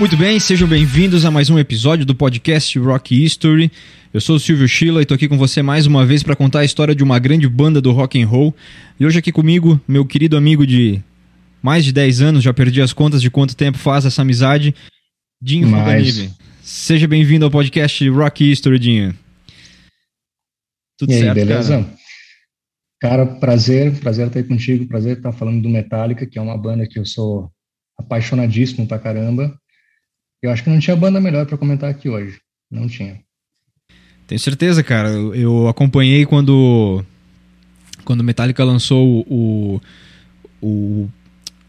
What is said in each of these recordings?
Muito bem, sejam bem-vindos a mais um episódio do podcast Rock History. Eu sou o Silvio Schiller e tô aqui com você mais uma vez para contar a história de uma grande banda do rock and roll. E hoje aqui comigo, meu querido amigo de mais de 10 anos, já perdi as contas de quanto tempo faz essa amizade, Dinho Foganive. Seja bem-vindo ao podcast Rock History, Dinho. Tudo e aí, certo, beleza? Cara? cara, prazer, prazer estar aí contigo, prazer estar falando do Metallica, que é uma banda que eu sou apaixonadíssimo pra caramba. Eu acho que não tinha banda melhor para comentar aqui hoje. Não tinha. Tenho certeza, cara. Eu acompanhei quando quando Metallica lançou o, o,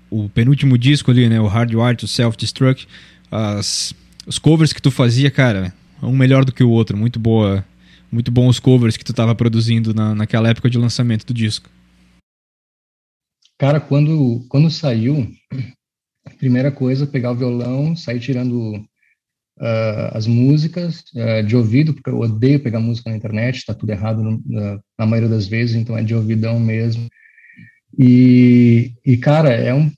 o penúltimo disco ali, né, o Hardwire to Self-Destruct, as, os covers que tu fazia, cara, um melhor do que o outro, muito boa, muito bons covers que tu estava produzindo na, naquela época de lançamento do disco. Cara, quando quando saiu, primeira coisa, pegar o violão, sair tirando uh, as músicas uh, de ouvido, porque eu odeio pegar música na internet, está tudo errado no, na, na, maioria das vezes, então é de ouvidão mesmo. E, e cara, é, um,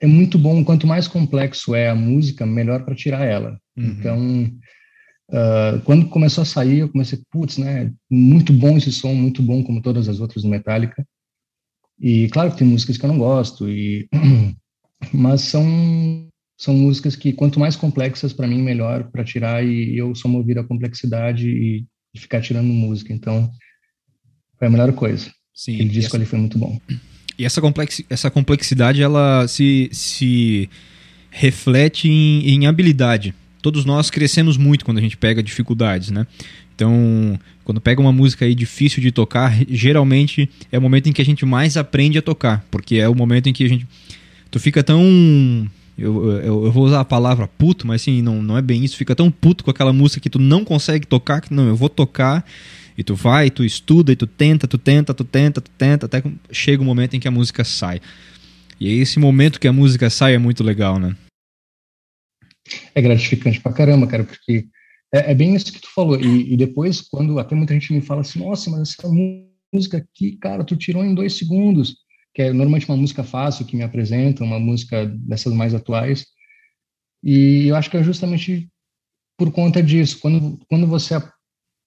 é muito bom, quanto mais complexo é a música, melhor para tirar ela. Uhum. Então, uh, quando começou a sair, eu comecei, putz, né, muito bom esse som, muito bom como todas as outras do Metallica. E claro que tem músicas que eu não gosto, e mas são são músicas que quanto mais complexas para mim melhor para tirar e eu sou movido à complexidade e, ficar tirando música. Então foi a melhor coisa. Sim aquele disco essa, ali foi muito bom. E essa complexi, essa complexidade ela se, se reflete em, em habilidade. Todos nós crescemos muito quando a gente pega dificuldades né? Então quando pega uma música aí difícil de tocar geralmente é o momento em que a gente mais aprende a tocar porque é o momento em que a gente tu fica tão. Eu, eu, eu, vou usar a palavra puto, mas assim, não, não é bem isso. Fica tão puto com aquela música que tu não consegue tocar, que não, eu vou tocar. E tu vai, tu estuda, e tu tenta, tu tenta, tu tenta, tu tenta, até que chega o um momento em que a música sai. E aí esse momento que a música sai é muito legal, né? É gratificante pra caramba, cara, porque é, é bem isso que tu falou. E, e, depois, quando até muita gente me fala assim, nossa, mas essa música aqui, cara, tu tirou em dois segundos que é normalmente uma música fácil que me apresenta, uma música dessas mais atuais. E eu acho que é justamente por conta disso. Quando, quando você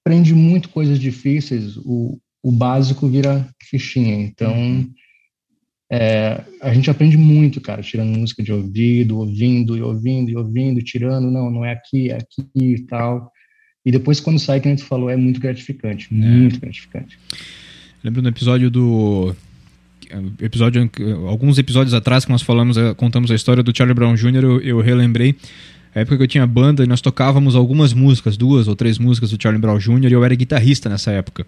aprende muito coisas difíceis, o, o básico vira fichinha. Então, uhum. é, a gente aprende muito, cara, tirando música de ouvido, ouvindo e ouvindo e ouvindo, tirando, não, não é aqui, é aqui e tal. E depois, quando sai, que a gente falou, é muito gratificante, é. muito gratificante. Lembro no episódio do episódio, alguns episódios atrás que nós falamos, eh, contamos a história do Charlie Brown Jr., eu, eu relembrei a época que eu tinha banda e nós tocávamos algumas músicas, duas ou três músicas do Charlie Brown Jr. e eu era guitarrista nessa época.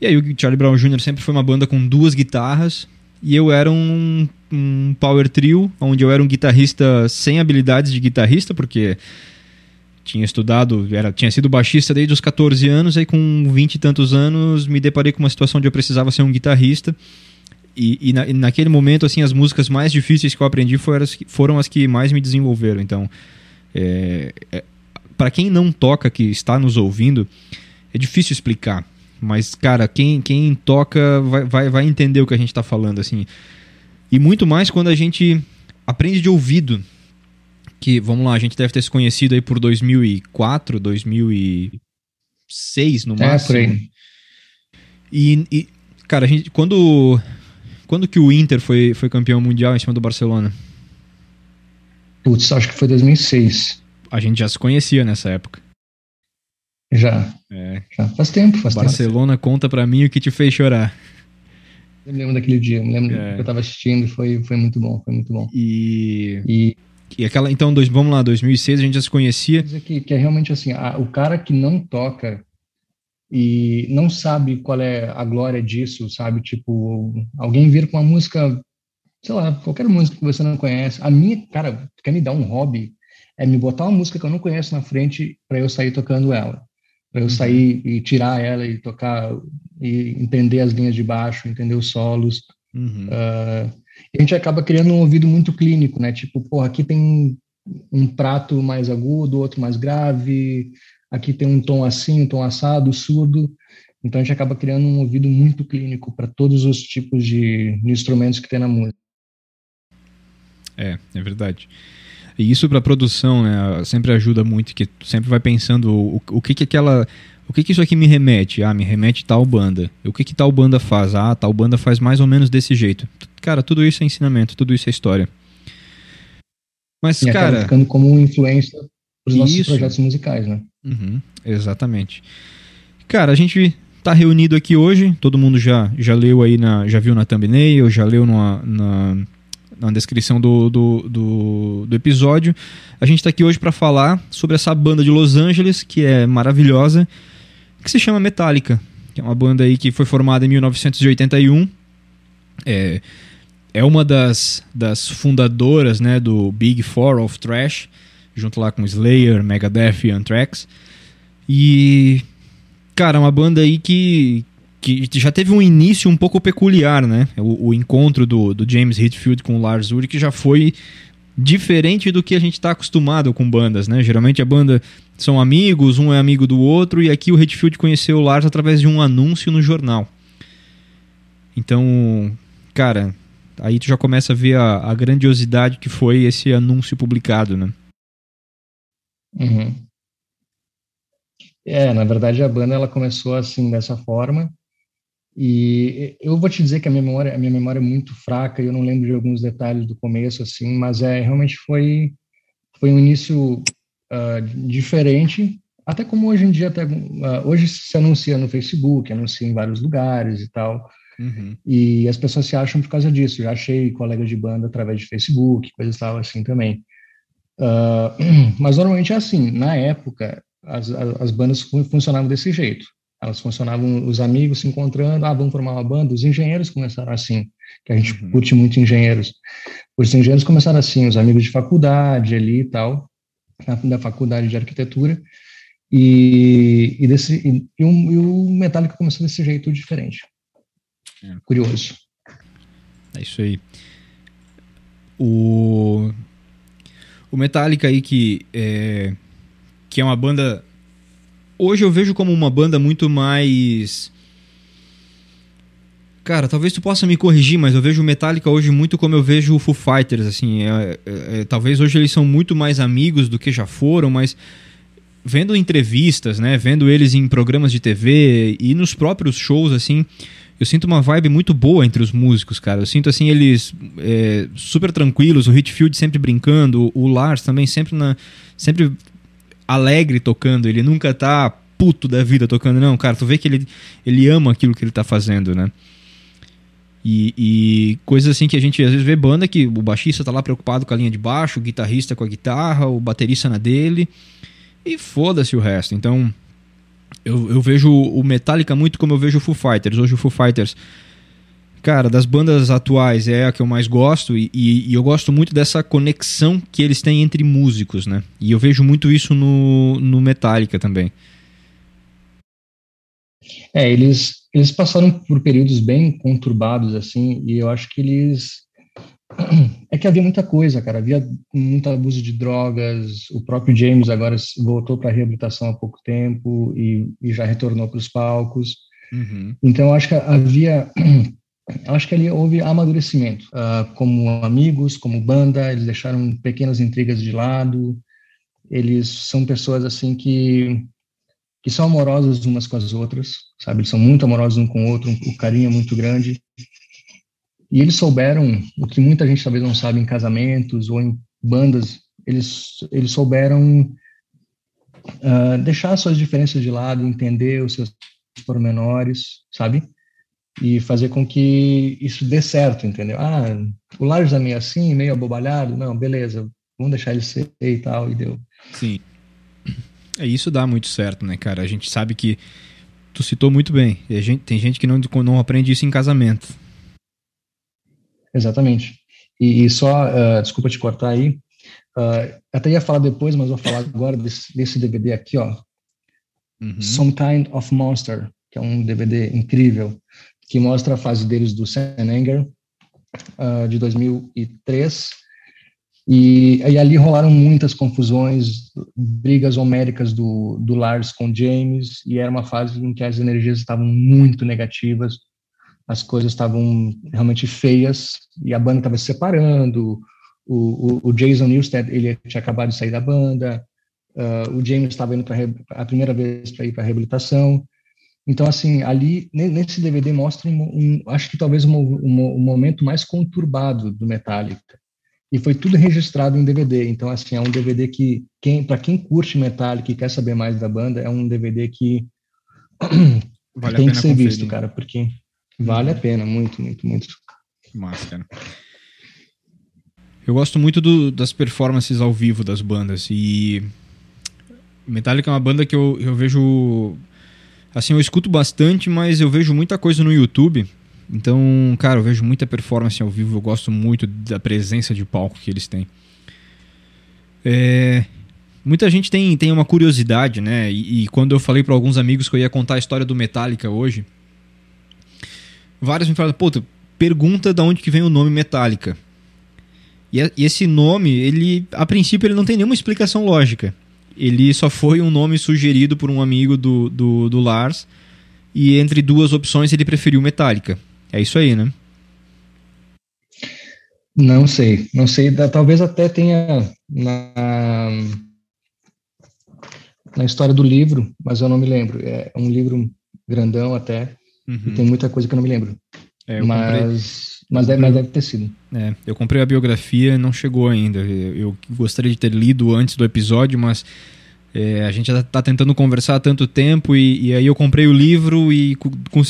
E aí o Charlie Brown Jr. sempre foi uma banda com duas guitarras e eu era um, um power trio, onde eu era um guitarrista sem habilidades de guitarrista, porque tinha estudado, era, tinha sido baixista desde os 14 anos, aí com 20 e tantos anos me deparei com uma situação onde eu precisava ser um guitarrista e, e, na, e, naquele momento, assim, as músicas mais difíceis que eu aprendi foram as que, foram as que mais me desenvolveram. Então, é, é, para quem não toca, que está nos ouvindo, é difícil explicar. Mas, cara, quem, quem toca vai, vai, vai entender o que a gente está falando, assim. E muito mais quando a gente aprende de ouvido. Que, vamos lá, a gente deve ter se conhecido aí por 2004, 2006 no máximo. É, por aí. E, e, cara, a gente, quando quando que o Inter foi, foi campeão mundial em cima do Barcelona? Putz, acho que foi 2006. A gente já se conhecia nessa época. Já. É. já. Faz tempo, faz Barcelona, tempo. conta pra mim o que te fez chorar. Eu me lembro daquele dia, eu me lembro é. que eu tava assistindo, foi, foi muito bom, foi muito bom. E... e... E aquela, então, dois, vamos lá, 2006 a gente já se conhecia. Que, que é realmente assim, a, o cara que não toca e não sabe qual é a glória disso, sabe? Tipo, alguém vir com uma música, sei lá, qualquer música que você não conhece. A minha, cara, quer me dar um hobby é me botar uma música que eu não conheço na frente para eu sair tocando ela. Para eu uhum. sair e tirar ela e tocar e entender as linhas de baixo, entender os solos. Uhum. Uh, a gente acaba criando um ouvido muito clínico, né? Tipo, porra, aqui tem um prato mais agudo, outro mais grave, aqui tem um tom assim, um tom assado, surdo. Então a gente acaba criando um ouvido muito clínico para todos os tipos de, de, instrumentos que tem na música. É, é verdade. E isso para produção, né, sempre ajuda muito, que sempre vai pensando o, o que que aquela o que, que isso aqui me remete? Ah, me remete tal banda. O que que tal banda faz? Ah, tal banda faz mais ou menos desse jeito. Cara, tudo isso é ensinamento, tudo isso é história. Mas, e cara. ficando como influência para os nossos projetos musicais, né? Uhum, exatamente. Cara, a gente tá reunido aqui hoje, todo mundo já, já leu aí, na, já viu na thumbnail, já leu na, na, na descrição do, do, do, do, episódio. A gente está aqui hoje para falar sobre essa banda de Los Angeles, que é maravilhosa, que se chama Metallica, que é uma banda aí que foi formada em 1981. É, é uma das, das fundadoras né, do Big Four of Trash, junto lá com Slayer, Megadeth e Anthrax. E Cara, uma banda aí que, que já teve um início um pouco peculiar, né? O, o encontro do, do James Hetfield com o Lars Ulrich já foi diferente do que a gente está acostumado com bandas, né? Geralmente a banda são amigos, um é amigo do outro, e aqui o Hetfield conheceu o Lars através de um anúncio no jornal. Então, cara, aí tu já começa a ver a, a grandiosidade que foi esse anúncio publicado, né? Uhum. É, na verdade a banda ela começou assim dessa forma e eu vou te dizer que a minha memória, a minha memória é muito fraca eu não lembro de alguns detalhes do começo assim, mas é realmente foi foi um início uh, diferente, até como hoje em dia até uh, hoje se anuncia no Facebook, anuncia em vários lugares e tal. Uhum. E as pessoas se acham por causa disso. Já achei colegas de banda através de Facebook, coisas tal assim também. Uh, mas normalmente é assim. Na época, as, as bandas funcionavam desse jeito. Elas funcionavam, os amigos se encontrando, ah, vamos formar uma banda. Os engenheiros começaram assim, que a gente uhum. curte muito engenheiros. Os engenheiros começaram assim, os amigos de faculdade ali e tal, da faculdade de arquitetura. E, e, desse, e, e, um, e o Metallica começou desse jeito diferente. É. Curioso. É isso aí. O, o Metallica aí que é, que é uma banda. Hoje eu vejo como uma banda muito mais. Cara, talvez tu possa me corrigir, mas eu vejo o Metallica hoje muito como eu vejo o Foo Fighters, assim. É, é, é, talvez hoje eles são muito mais amigos do que já foram, mas vendo entrevistas, né, vendo eles em programas de TV e nos próprios shows, assim, eu sinto uma vibe muito boa entre os músicos, cara. Eu sinto, assim, eles é, super tranquilos, o Hitfield sempre brincando, o Lars também sempre na... Sempre alegre tocando, ele nunca tá puto da vida tocando, não, cara, tu vê que ele, ele ama aquilo que ele tá fazendo, né? E, e coisas assim que a gente às vezes vê banda que o baixista tá lá preocupado com a linha de baixo, o guitarrista com a guitarra, o baterista na dele, e foda-se o resto. Então, eu, eu vejo o Metallica muito como eu vejo o Foo Fighters. Hoje o Foo Fighters Cara, das bandas atuais é a que eu mais gosto e, e, e, eu gosto muito dessa conexão que eles têm entre músicos, né? E eu vejo muito isso no, no Metallica também. É, eles, eles passaram por períodos bem conturbados, assim, e eu acho que eles. É que havia muita coisa, cara. Havia muito abuso de drogas. O próprio James agora voltou para a reabilitação há pouco tempo e, e já retornou para os palcos. Uhum. Então, acho que havia acho que ali houve amadurecimento, uh, como amigos, como banda, eles deixaram pequenas intrigas de lado, eles são pessoas assim que que são amorosos umas com as outras, sabe? Eles são muito amorosos um com o outro, o carinho é muito grande. E eles souberam o que muita gente talvez não sabe em casamentos ou em bandas, eles eles souberam uh, deixar suas diferenças de lado, entender os seus pormenores, sabe? e fazer com que isso dê certo, entendeu? Ah, o Lars é meio assim, meio abobalhado, não, beleza, vamos deixar ele ser e tal, e deu. Sim. É, isso dá muito certo, né, cara? A gente sabe que tu citou muito bem, gente, tem gente que não, não aprende isso em casamento. Exatamente. E, e só, uh, desculpa te cortar aí, uh, até ia falar depois, mas vou falar agora desse, desse DVD aqui, ó. Uhum. Some Kind of Monster, que é um DVD incrível que mostra a fase deles do Sam Anger, uh, de 2003. E, e, ali rolaram muitas confusões, brigas homéricas do, do Lars com James, e era uma fase em que as energias estavam muito negativas, as coisas estavam realmente feias, e a banda estava se separando, o, o, o Jason Newsted, ele tinha acabado de sair da banda, uh, o James estava indo para a primeira vez para ir para reabilitação. Então, assim, ali, nesse DVD mostra, um, um acho que talvez um, um, um, momento mais conturbado do Metallica. E foi tudo registrado em DVD. Então, assim, é um DVD que, quem, para quem curte Metallica e quer saber mais da banda, é um DVD que vale tem que ser conferir. visto, cara, porque vale a pena, muito, muito, muito. Massa, cara. Eu gosto muito do, das performances ao vivo das bandas e Metallica é uma banda que eu, eu vejo assim, eu escuto bastante, mas eu vejo muita coisa no YouTube. Então, cara, eu vejo muita performance ao vivo, eu gosto muito da presença de palco que eles têm. É, muita gente tem, tem uma curiosidade, né? E, e quando eu falei para alguns amigos que eu ia contar a história do Metallica hoje, vários me falaram, pô, pergunta de onde que vem o nome Metallica. E, esse nome, ele a princípio ele não tem nenhuma explicação lógica. Ele só foi um nome sugerido por um amigo do, do, do Lars e entre duas opções ele preferiu Metallica. É isso aí, né? Não sei, não sei. Talvez até tenha na, na história do livro, mas eu não me lembro. É um livro grandão até, uhum. e tem muita coisa que eu não me lembro. É, mas mas deve, mas deve ter sido. É, eu comprei a biografia e não chegou ainda. Eu gostaria de ter lido antes do episódio, mas é, a gente já está tentando conversar há tanto tempo e, e, aí eu comprei o livro e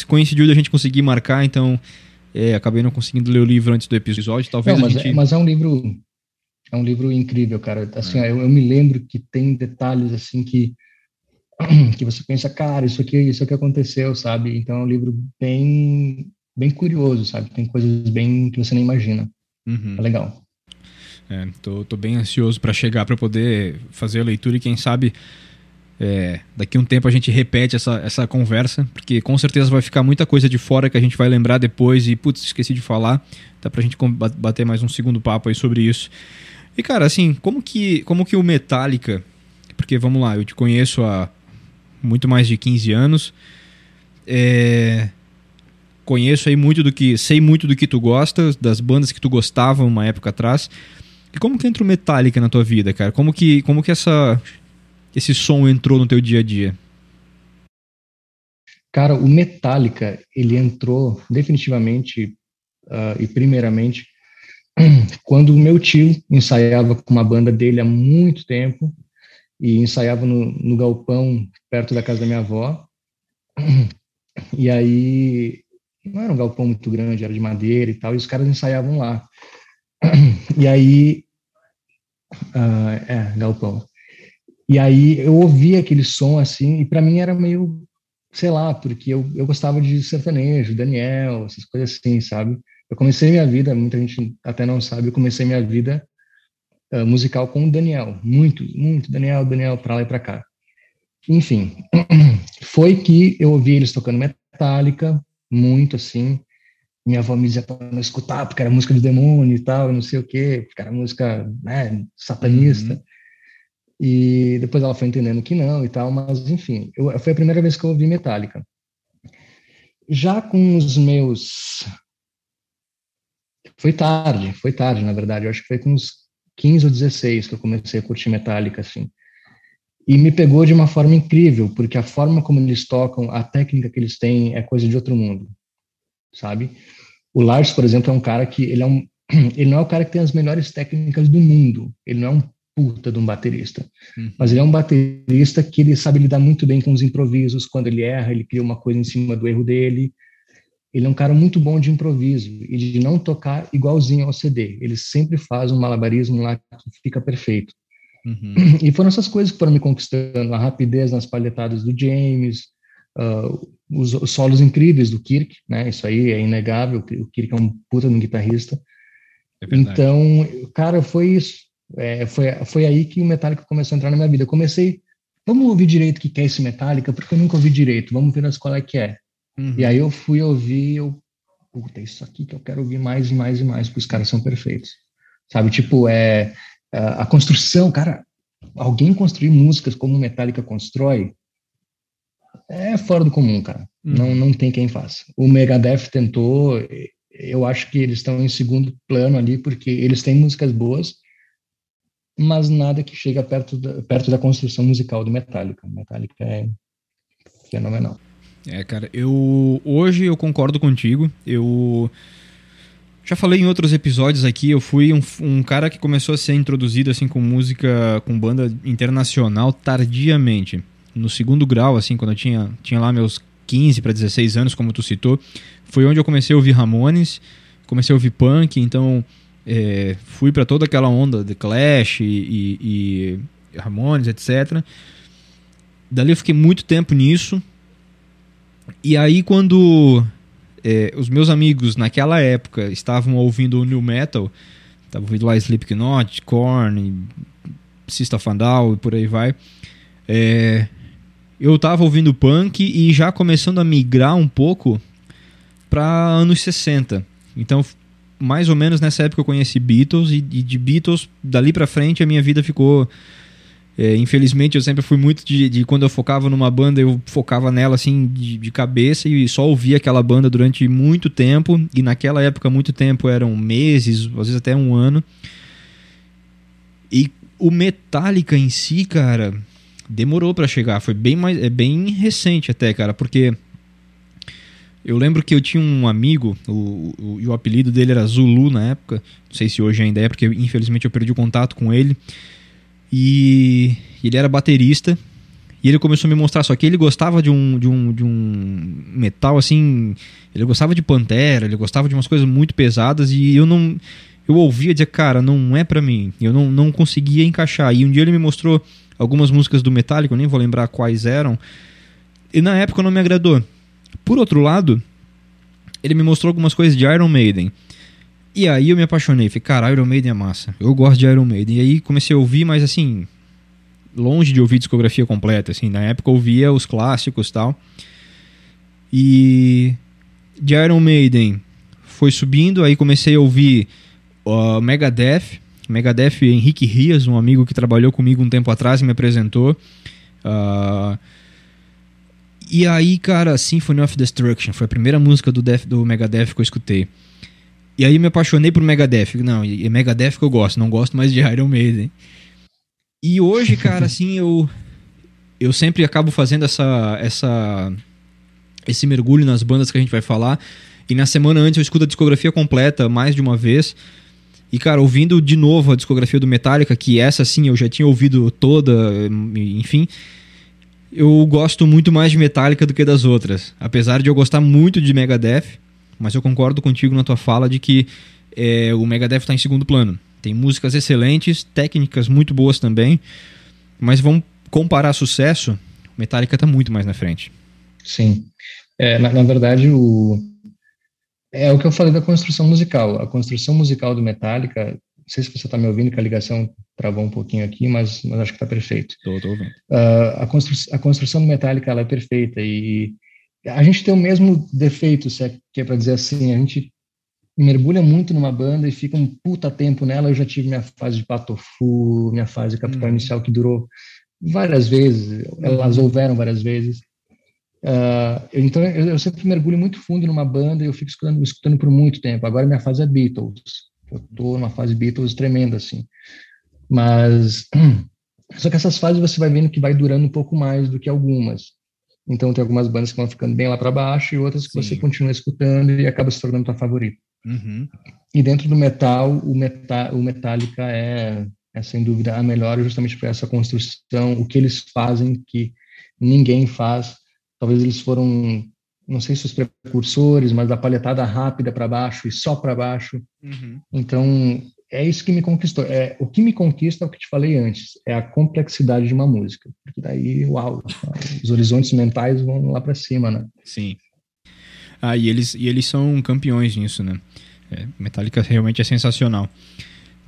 coincidiu de a gente conseguir marcar, então é, acabei não conseguindo ler o livro antes do episódio. Talvez não, mas, gente... é, mas é um livro é um livro incrível, cara. Assim, é. eu, eu, me lembro que tem detalhes assim que que você pensa, cara, isso aqui isso aqui aconteceu, sabe? Então é um livro bem bem curioso, sabe? Tem coisas bem que você nem imagina. Uhum. É legal. É, tô, tô bem ansioso para chegar para poder fazer a leitura e quem sabe é, daqui a um tempo a gente repete essa, essa conversa, porque com certeza vai ficar muita coisa de fora que a gente vai lembrar depois e, putz, esqueci de falar. Dá pra gente bater mais um segundo papo aí sobre isso. E, cara, assim, como que, como que o Metallica, porque vamos lá, eu te conheço há muito mais de 15 anos, é, conheço aí muito do que. Sei muito do que tu gosta, das bandas que tu gostava uma época atrás. E como que entra o Metallica na tua vida, cara? Como que, como que essa, esse som entrou no teu dia a dia? Cara, o Metallica, ele entrou definitivamente uh, e primeiramente quando o meu tio ensaiava com uma banda dele há muito tempo e ensaiava no, no galpão perto da casa da minha avó. E aí não era um galpão muito grande, era de madeira e tal, e os caras ensaiavam lá. E aí, uh, é, galpão. E aí eu ouvia aquele som assim, e para mim era meio, sei lá, porque eu, eu gostava de sertanejo, Daniel, essas coisas assim, sabe? Eu comecei minha vida, muita gente até não sabe, eu comecei minha vida uh, musical com o Daniel, muito, muito Daniel, Daniel, para lá e para cá. Enfim, foi que eu ouvi eles tocando Metallica, muito assim. Minha avó me dizia para não escutar, porque era música do demônio e tal, não sei o quê, porque era música né, satanista. Uhum. E depois ela foi entendendo que não e tal, mas enfim, eu, foi a primeira vez que eu ouvi Metallica. Já com os meus. Foi tarde, foi tarde, na verdade. Eu acho que foi com uns 15 ou 16 que eu comecei a curtir Metallica, assim. E me pegou de uma forma incrível, porque a forma como eles tocam, a técnica que eles têm é coisa de outro mundo, sabe? O Lars, por exemplo, é um cara que ele é um ele não é o cara que tem as melhores técnicas do mundo, ele não é um puta de um baterista, uhum. mas ele é um baterista que ele sabe lidar muito bem com os improvisos, quando ele erra, ele cria uma coisa em cima do erro dele. Ele é um cara muito bom de improviso e de não tocar igualzinho ao CD. Ele sempre faz um malabarismo lá que fica perfeito. Uhum. E foram essas coisas que foram me conquistando, a rapidez nas palhetadas do James, uh, os, os, solos incríveis do Kirk, né? Isso aí é inegável, o Kirk é um puta de um guitarrista. É então, cara, foi isso. É, foi, foi aí que o Metallica começou a entrar na minha vida. Eu comecei, vamos ouvir direito o que é esse Metallica, porque eu nunca ouvi direito, vamos ver na escola que é. Uhum. E aí eu fui ouvir, eu, puta, isso aqui que eu quero ouvir mais e mais e mais, porque os caras são perfeitos. Sabe, tipo, é, a construção, cara, alguém construir músicas como Metallica constrói é fora do comum, cara. Uhum. Não, não tem quem faça. O Megadeth tentou, eu acho que eles estão em segundo plano ali, porque eles têm músicas boas, mas nada que chega perto da, perto da construção musical do Metallica. Metallica é fenomenal. É, cara, eu hoje eu concordo contigo. Eu já falei em outros episódios aqui, eu fui um, um, cara que começou a ser introduzido assim com música, com banda internacional tardiamente. No segundo grau, assim, quando eu tinha, tinha lá meus 15 para 16 anos, como tu citou, foi onde eu comecei a ouvir Ramones, comecei a ouvir punk, então é, fui para toda aquela onda de Clash e, e, e Ramones, etc. Dali eu fiquei muito tempo nisso. E aí quando é, os meus amigos naquela época estavam ouvindo o new metal, estavam ouvindo lá Slipknot, Korn, System of a Down e por aí vai. É, eu estava ouvindo punk e já começando a migrar um pouco para anos 60. Então, mais ou menos nessa época eu conheci Beatles e, e de Beatles dali para frente a minha vida ficou é, infelizmente, eu sempre fui muito de, de, Quando eu focava numa banda, eu focava nela assim de, de, cabeça e só ouvia aquela banda durante muito tempo. E naquela época, muito tempo eram meses, às vezes até um ano. E o Metallica em si, cara, demorou para chegar. Foi bem mais. É bem recente até, cara, porque. Eu lembro que eu tinha um amigo, o, o, e o apelido dele era Zulu na época. Não sei se hoje ainda é, porque infelizmente eu perdi o contato com ele. E ele era baterista. E ele começou a me mostrar, só que ele gostava de um, de um, de um metal assim. Ele gostava de Pantera, ele gostava de umas coisas muito pesadas e eu não. Eu ouvia dizer, cara, não é para mim. Eu não, não conseguia encaixar. E um dia ele me mostrou algumas músicas do Metallica, eu nem vou lembrar quais eram. E na época não me agradou. Por outro lado, ele me mostrou algumas coisas de Iron Maiden. E aí eu me apaixonei. Falei, cara, Iron Maiden é massa. Eu gosto de Iron Maiden. E aí comecei a ouvir, mas assim, longe de ouvir discografia completa. Assim, na época eu ouvia os clássicos tal. E de Iron Maiden foi subindo, aí comecei a ouvir uh, Megadeth. Megadeth, Henrique Rias, um amigo que trabalhou comigo um tempo atrás, me apresentou. Uh, e aí, cara, Symphony of Destruction foi a primeira música do, do Megadeth que eu escutei. E aí me apaixonei por Megadeth. Não, é Megadeth que eu gosto, não gosto mais de Iron Maiden. E hoje, cara, assim, eu eu sempre acabo fazendo essa essa esse mergulho nas bandas que a gente vai falar. E na semana antes eu escuto a discografia completa mais de uma vez. E, cara, ouvindo de novo a discografia do Metallica, que essa sim eu já tinha ouvido toda, enfim, eu gosto muito mais de Metallica do que das outras. Apesar de eu gostar muito de Megadeth, mas eu concordo contigo na tua fala de que é, o Megadeth está em segundo plano. Tem músicas excelentes, técnicas muito boas também, mas vamos comparar sucesso, Metallica está muito mais na frente. Sim. É, na, na, verdade, o, é o que eu falei da construção musical. A construção musical do Metallica, não sei se você está me ouvindo, que a ligação travou um pouquinho aqui, mas, mas acho que está perfeito. Estou ouvindo. Uh, a, constru, a construção do Metallica ela é perfeita e a gente tem o mesmo defeito, se é que é para dizer assim, a gente mergulha muito numa banda e fica um puta tempo nela. Eu já tive minha fase de patofu, minha fase de capital uhum. inicial que durou várias vezes, elas uhum. houveram várias vezes. Uh, então eu, eu, sempre mergulho muito fundo numa banda e eu fico escutando, escutando por muito tempo. Agora minha fase é Beatles. Eu tô numa fase Beatles tremenda assim. Mas só que essas fases você vai vendo que vai durando um pouco mais do que algumas. Então tem algumas bandas que vão ficando bem lá para baixo e outras que Sim. você continua escutando e acaba se tornando tua favorita. Uhum. E dentro do metal, o, meta, o Metallica é, é sem dúvida a melhor justamente por essa construção, o que eles fazem que ninguém faz. Talvez eles foram, não sei se os precursores, mas da palhetada rápida para baixo e só para baixo. Uhum. Então é isso que me conquistou. É, o que me conquista é o que te falei antes, é a complexidade de uma música. Porque daí, uau, os horizontes mentais vão lá para cima, né? Sim. Ah, e eles, e eles são campeões nisso, né? É, Metallica realmente é sensacional.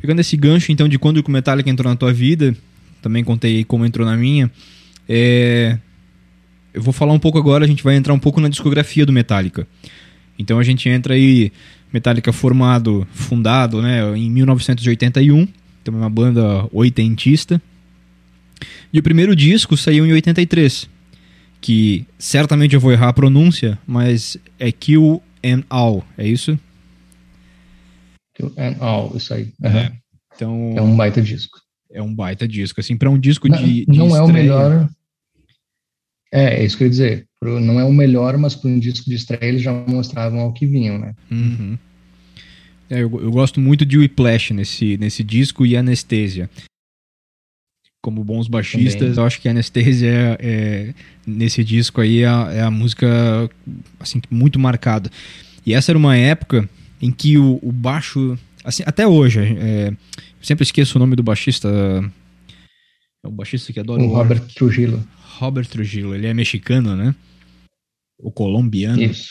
Pegando esse gancho, então, de quando o Metallica entrou na tua vida, também contei como entrou na minha, é... eu vou falar um pouco agora, a gente vai entrar um pouco na discografia do Metallica. Então a gente entra aí Metallica formado, fundado né, em 1981, então é uma banda oitentista. E o primeiro disco saiu em 83, que certamente eu vou errar a pronúncia, mas é Kill and All, é isso? and All, isso aí. Uhum. É. Então, é um baita disco. É um baita disco. Assim, para um disco não, de, de Não estreia... é o melhor... É, é isso que eu ia dizer. Não é o melhor, mas para um disco de estreia eles já mostravam ao que vinham, né? Uhum. É, eu, eu, gosto muito de Whiplash nesse, nesse disco e Anestesia. Como bons baixistas, Também. eu acho que Anestesia é, é, nesse disco aí é a, é a, música assim, muito marcada. E essa era uma época em que o, o baixo, assim, até hoje, é, sempre esqueço o nome do baixista, é o baixista que adora o, o Robert Trujillo. Robert Trujillo, ele é mexicano, né? O colombiano. Isso.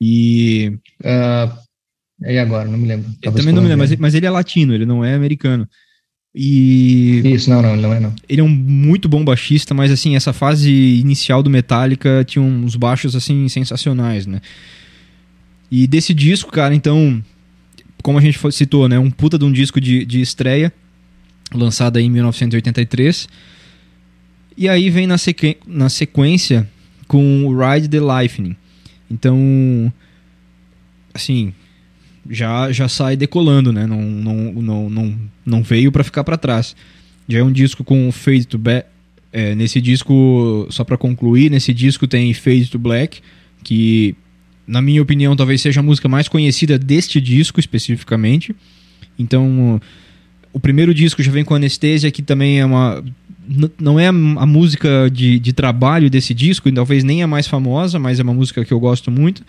E. Uh, e agora? Não me lembro. Eu também não me lembro, mas, mas ele é latino, ele não é americano. E. Isso, não, não, ele não é, não. Ele é um muito bom baixista, mas assim, essa fase inicial do Metallica tinha uns baixos assim sensacionais, né? E desse disco, cara, então, como a gente citou, né? Um puta de um disco de, de estreia, lançado aí em 1983. E aí vem na, sequ... na sequência com o Ride the Lightning. Então, assim, já, já sai decolando, né? Não, não, não, não, não veio para ficar para trás. Já é um disco com Fade to Black. É, nesse disco, só para concluir, nesse disco tem Fade to Black, que na minha opinião talvez seja a música mais conhecida deste disco especificamente. Então, o primeiro disco já vem com Anestesia, que também é uma não é a música de, de trabalho desse disco, e talvez nem a mais famosa, mas é uma música que eu gosto muito.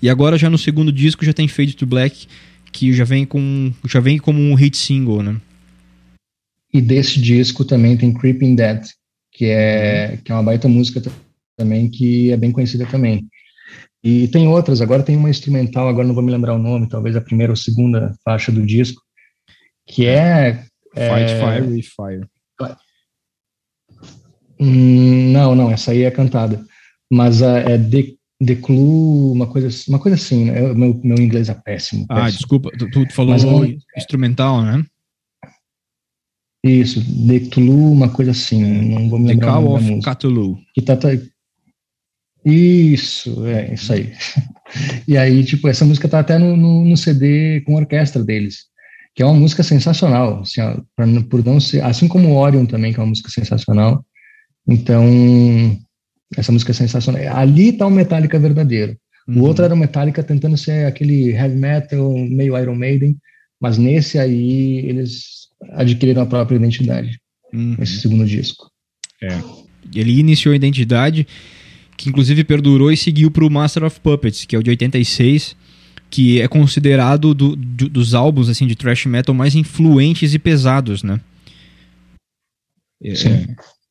E agora já no segundo disco já tem Fade to Black, que já vem com já vem como um hit single, né? E desse disco também tem Creeping Dead, que é que é uma baita música também que é bem conhecida também. E tem outras, agora tem uma instrumental, agora não vou me lembrar o nome, talvez a primeira ou segunda faixa do disco, que é, é Fight Fire with Fire. Hum, não, não, essa aí é cantada. Mas uh, é The, The Clue, uma coisa, uma coisa assim, né? Meu, meu inglês é péssimo. Ah, péssimo. desculpa, tu, tu falou Mas, é instrumental, né? Isso, The Clue, uma coisa assim, não vou me lembrar The Call of Cthulhu. Que tá, tá, Isso, é, isso aí. e aí, tipo, essa música tá até no, no, no CD com orquestra deles que é uma música sensacional, assim, ó, por não ser, assim como Orion também, que é uma música sensacional, então, essa música é sensacional. Ali está o Metallica verdadeiro. Uhum. O outro era o Metallica tentando ser aquele heavy metal, meio Iron Maiden, mas nesse aí eles adquiriram a própria identidade, uhum. nesse segundo disco. É. Ele iniciou a identidade, que inclusive perdurou e seguiu para o Master of Puppets, que é o de 86, que é considerado do, do, dos álbuns assim de thrash metal mais influentes e pesados, né? Sim. É,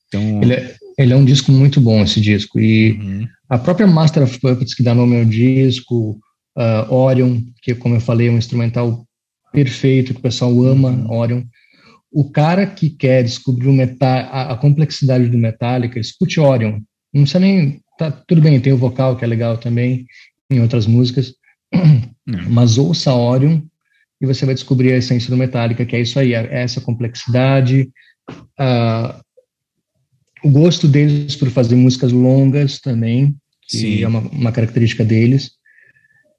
então... Ele, é, ele é um disco muito bom, esse disco. E uhum. a própria Master of Puppets, que dá nome ao disco, uh, Orion, que, como eu falei, é um instrumental perfeito, que o pessoal ama, uhum. Orion. O cara que quer descobrir a, a, complexidade do Metallica, escute Orion. Não precisa nem. Tá, tudo bem, tem o vocal, que é legal também, em outras músicas. Uhum. Mas ouça Orion e você vai descobrir a essência do Metallica, que é isso aí, é essa complexidade, uh, o gosto deles por fazer músicas longas também, que Sim. é uma, uma, característica deles.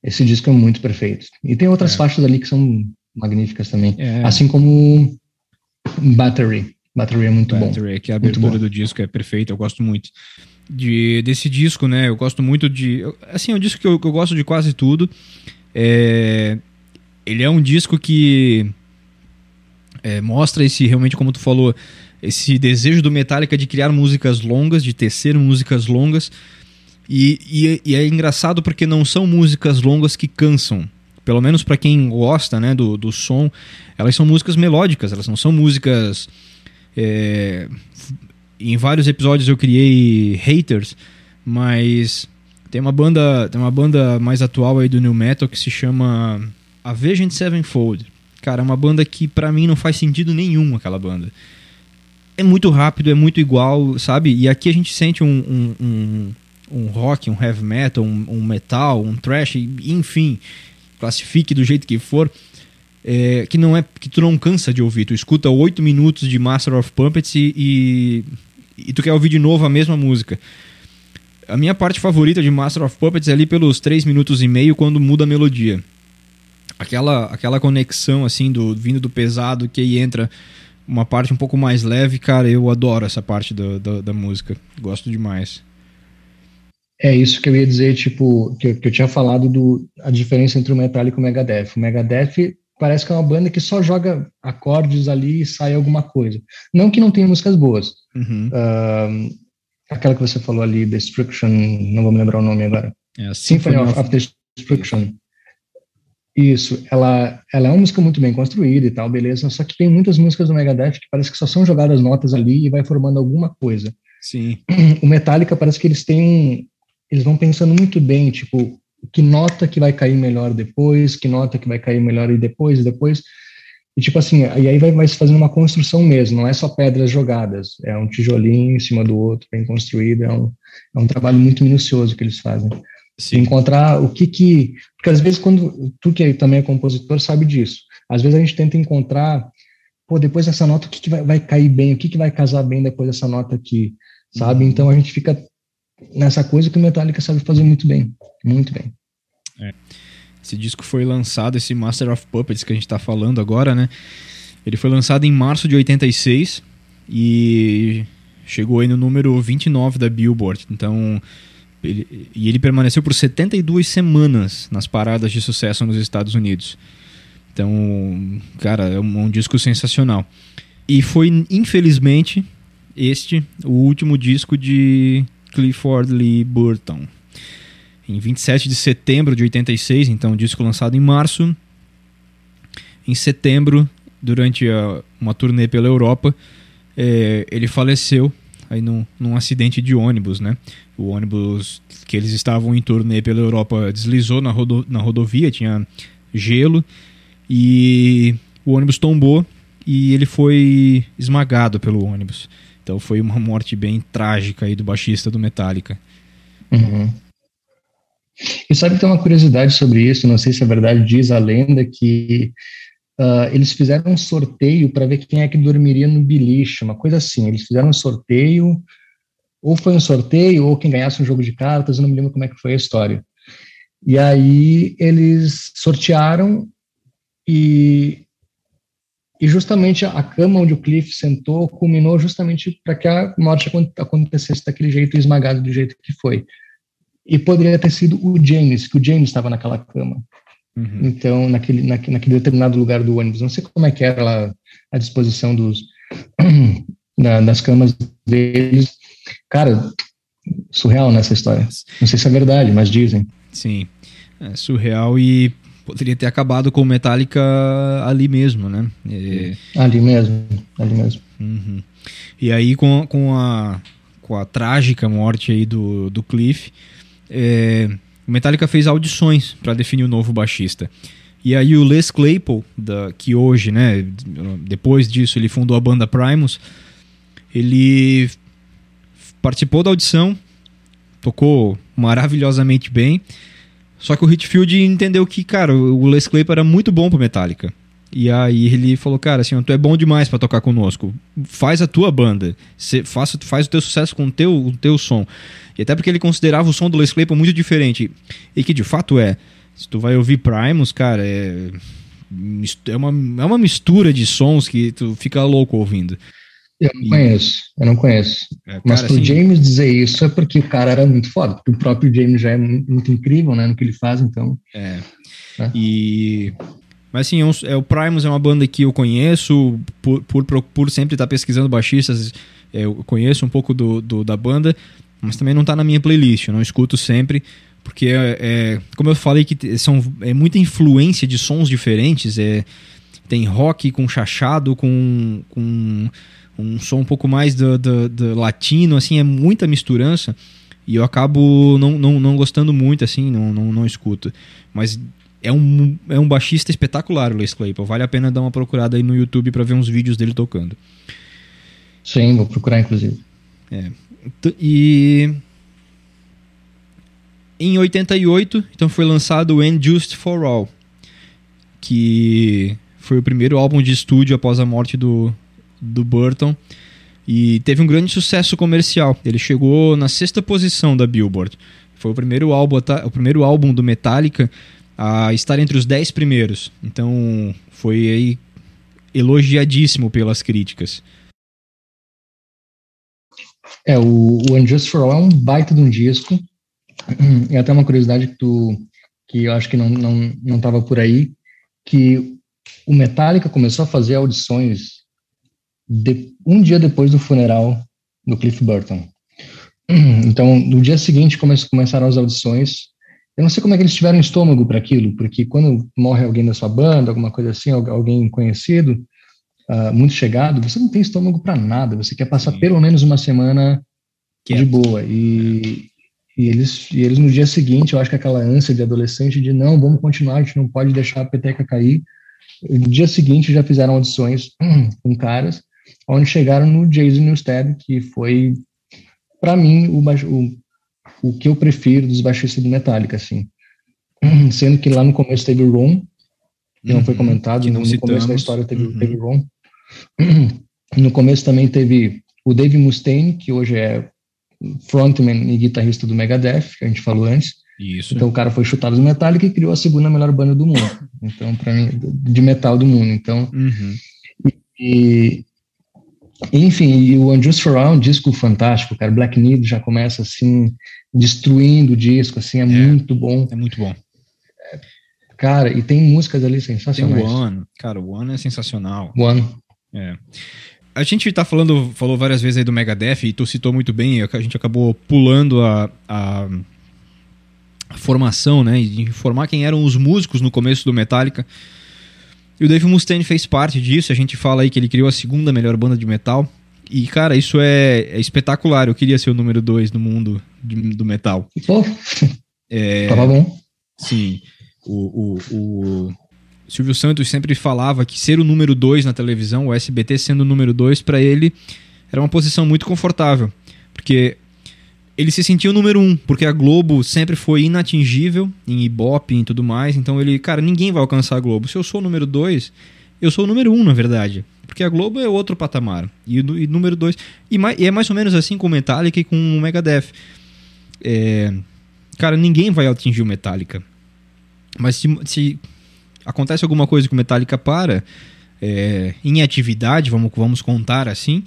Esse disco é muito perfeito. E tem outras é. faixas ali que são magníficas também. É. Assim como Battery. Battery é muito Battery, bom. Battery, que a abertura do disco é perfeita, eu gosto muito. De, desse disco, né? Eu gosto muito de. Assim, é um disco que eu, que eu gosto de quase tudo. É, ele é um disco que é, mostra esse, realmente, como tu falou, esse desejo do Metallica de criar músicas longas, de tecer músicas longas. E, e, e, é engraçado porque não são músicas longas que cansam. Pelo menos para quem gosta né, do, do som, elas são músicas melódicas, elas não são músicas. É... Em vários episódios eu criei haters, mas tem uma banda, tem uma banda mais atual aí do New Metal que se chama Avenged Sevenfold. Cara, é uma banda que para mim não faz sentido nenhum aquela banda é muito rápido, é muito igual, sabe? E aqui a gente sente um, um, um, um rock, um heavy metal, um, um, metal, um thrash, enfim, classifique do jeito que for, é, que não é que tu não cansa de ouvir. Tu escuta oito minutos de Master of Puppets e, e, e, tu quer ouvir de novo a mesma música. A minha parte favorita de Master of Puppets é ali pelos três minutos e meio quando muda a melodia. aquela, aquela conexão assim do vindo do pesado que entra uma parte um pouco mais leve, cara, eu adoro essa parte do, do, da música. Gosto demais. É isso que eu ia dizer, tipo, que eu, que eu tinha falado do a diferença entre o Metallica e o Megadeth. O Megadeth parece que é uma banda que só joga acordes ali e sai alguma coisa. Não que não tenha músicas boas. Uhum. Uh, aquela que você falou ali, Destruction, não vou me lembrar o nome agora. É, Symphony, Symphony of, of Destruction. Isso, ela, ela é uma música muito bem construída e tal, beleza, só que tem muitas músicas do Megadeth que parece que só são jogadas notas ali e vai formando alguma coisa. Sim. O Metallica parece que eles têm, eles vão pensando muito bem, tipo, que nota que vai cair melhor depois, que nota que vai cair melhor e depois, e depois, e tipo assim, e aí vai, vai se fazendo uma construção mesmo, não é só pedras jogadas, é um tijolinho em cima do outro, bem construído, é um, é um trabalho muito minucioso que eles fazem. Sim. Encontrar o que que. Porque às vezes, quando tu que também é compositor, sabe disso. Às vezes a gente tenta encontrar, pô, depois dessa nota, o que, que vai, vai cair bem, o que, que vai casar bem depois dessa nota aqui, sabe? Uhum. Então a gente fica nessa coisa que o Metallica sabe fazer muito bem. Muito bem. É. Esse disco foi lançado, esse Master of Puppets que a gente está falando agora, né? Ele foi lançado em março de 86 e chegou aí no número 29 da Billboard. Então ele, e ele permaneceu por 72 semanas nas paradas de sucesso nos Estados Unidos. Então, cara, é um, um disco sensacional. E foi, infelizmente, este o último disco de Clifford Lee Burton. Em 27 de setembro de 86, então, disco lançado em março. Em setembro, durante a, uma turnê pela Europa, é, ele faleceu aí num, num acidente de ônibus, né? O ônibus que eles estavam em turnê pela Europa deslizou na, rodo, na rodovia, tinha gelo, e o ônibus tombou e ele foi esmagado pelo ônibus. Então foi uma morte bem trágica aí do baixista do Metallica. Uhum. E sabe que tem uma curiosidade sobre isso, não sei se é verdade, diz a lenda que uh, eles fizeram um sorteio para ver quem é que dormiria no biliche, uma coisa assim. Eles fizeram um sorteio, ou foi um sorteio, ou quem ganhasse um jogo de cartas, eu não me lembro como é que foi a história. E aí eles sortearam e, e justamente a cama onde o Cliff sentou culminou justamente para que a morte acontecesse daquele jeito, esmagado do jeito que foi. E poderia ter sido o James, que o James estava naquela cama. Uhum. Então, naquele, naquele, naquele determinado lugar do ônibus, não sei como é que era lá a disposição dos, da, das camas deles. Cara, surreal nessa história. Não sei se é verdade, mas dizem. Sim, é surreal e poderia ter acabado com o Metallica ali mesmo, né? E... Ali mesmo, ali mesmo. Uhum. E aí com, com, a, com a trágica morte aí do, do Cliff, é, o Metallica fez audições para definir o novo baixista. E aí o Les Claypool, da, que hoje, né, depois disso ele fundou a banda Primus, ele participou da audição, tocou maravilhosamente bem, só que o Hitfield entendeu que, cara, o Les Claypool era muito bom pro Metallica. E aí ele falou, cara, assim, tu é bom demais para tocar conosco. Faz a tua banda. Faz, faz o teu sucesso com o teu, o teu som. E até porque ele considerava o som do Les Claypool muito diferente. E que de fato é. Se tu vai ouvir Primus, cara, é. É uma, é uma mistura de sons que tu fica louco ouvindo. Eu não e... conheço, eu não conheço. É, cara, Mas pro assim, James dizer isso é porque o cara era muito foda, porque o próprio James já é muito incrível, né, no que ele faz, então. É. é. E mas assim, é, é, o Primus é uma banda que eu conheço, por, por, por sempre estar pesquisando baixistas, é, eu conheço um pouco do, do, da banda, mas também não está na minha playlist, eu não escuto sempre, porque é, é, como eu falei que são, é muita influência de sons diferentes, é, tem rock com chachado, com, com um som um pouco mais do, do, do latino, assim, é muita misturança, e eu acabo não, não, não gostando muito, assim, não, não, não escuto. Mas é um, é um baixista espetacular, o Les Claypool. Vale a pena dar uma procurada aí no YouTube para ver uns vídeos dele tocando. Sim, vou procurar, inclusive. É. E. Em 88, então foi lançado o And Just for All, que foi o primeiro álbum de estúdio após a morte do, do Burton e teve um grande sucesso comercial. Ele chegou na sexta posição da Billboard. Foi o primeiro álbum, o primeiro álbum do Metallica a estar entre os 10 primeiros. Então foi aí elogiadíssimo pelas críticas. É, o, o Unjust for All é um baita de um disco. E até uma curiosidade que tu que eu acho que não não não estava por aí, que o Metallica começou a fazer audições de, um dia depois do funeral do Cliff Burton. Então, no dia seguinte come, começaram as audições. Eu não sei como é que eles tiveram estômago para aquilo, porque quando morre alguém da sua banda, alguma coisa assim, alguém conhecido, uh, muito chegado, você não tem estômago para nada. Você quer passar Sim. pelo menos uma semana de boa. E, e, eles, e eles no dia seguinte, eu acho que aquela ânsia de adolescente de não, vamos continuar, a gente não pode deixar a peteca cair. No dia seguinte já fizeram audições com caras, onde chegaram no Jason Newsted, que foi para mim, o, o, o que eu prefiro dos baixistas do Metallica, assim. Sendo que lá no começo teve o Ron, que não foi uhum. comentado, no citamos. começo da história teve, uhum. teve o Ron. No começo também teve o Dave Mustaine, que hoje é frontman e guitarrista do Megadeth, que a gente falou antes. Isso. Então o cara foi chutado do Metallica e criou a segunda melhor banda do mundo. Então, para mim, de metal do mundo. Então, uhum. e, enfim, e o Unjust for All é um disco fantástico, cara. Black Need já começa assim, destruindo o disco, assim, é, é muito bom. É muito bom. Cara, e tem músicas ali sensacionais. Tem o One, cara, o One é sensacional. One. É. A gente tá falando, falou várias vezes aí do Megadeth, e tu citou muito bem, a gente acabou pulando a, a, a formação, né, de informar quem eram os músicos no começo do Metallica. E o Dave Mustaine fez parte disso. A gente fala aí que ele criou a segunda melhor banda de metal. E, cara, isso é, é espetacular. Eu queria ser o número dois no mundo de, do metal. Pô, é, tava bom. Sim. O, o, o Silvio Santos sempre falava que ser o número dois na televisão, o SBT sendo o número dois, para ele era uma posição muito confortável. Porque ele se sentia o número um, porque a Globo sempre foi inatingível em Ibope e tudo mais. Então ele, cara, ninguém vai alcançar a Globo. Se eu sou o número dois, eu sou o número um, na verdade. Porque a Globo é outro patamar. E, e número dois. E, e, é mais ou menos assim com o Metallica e com o Megadeth. É, cara, ninguém vai atingir o Metallica. Mas se, se acontece alguma coisa que o Metallica para é, em atividade, vamos, vamos contar assim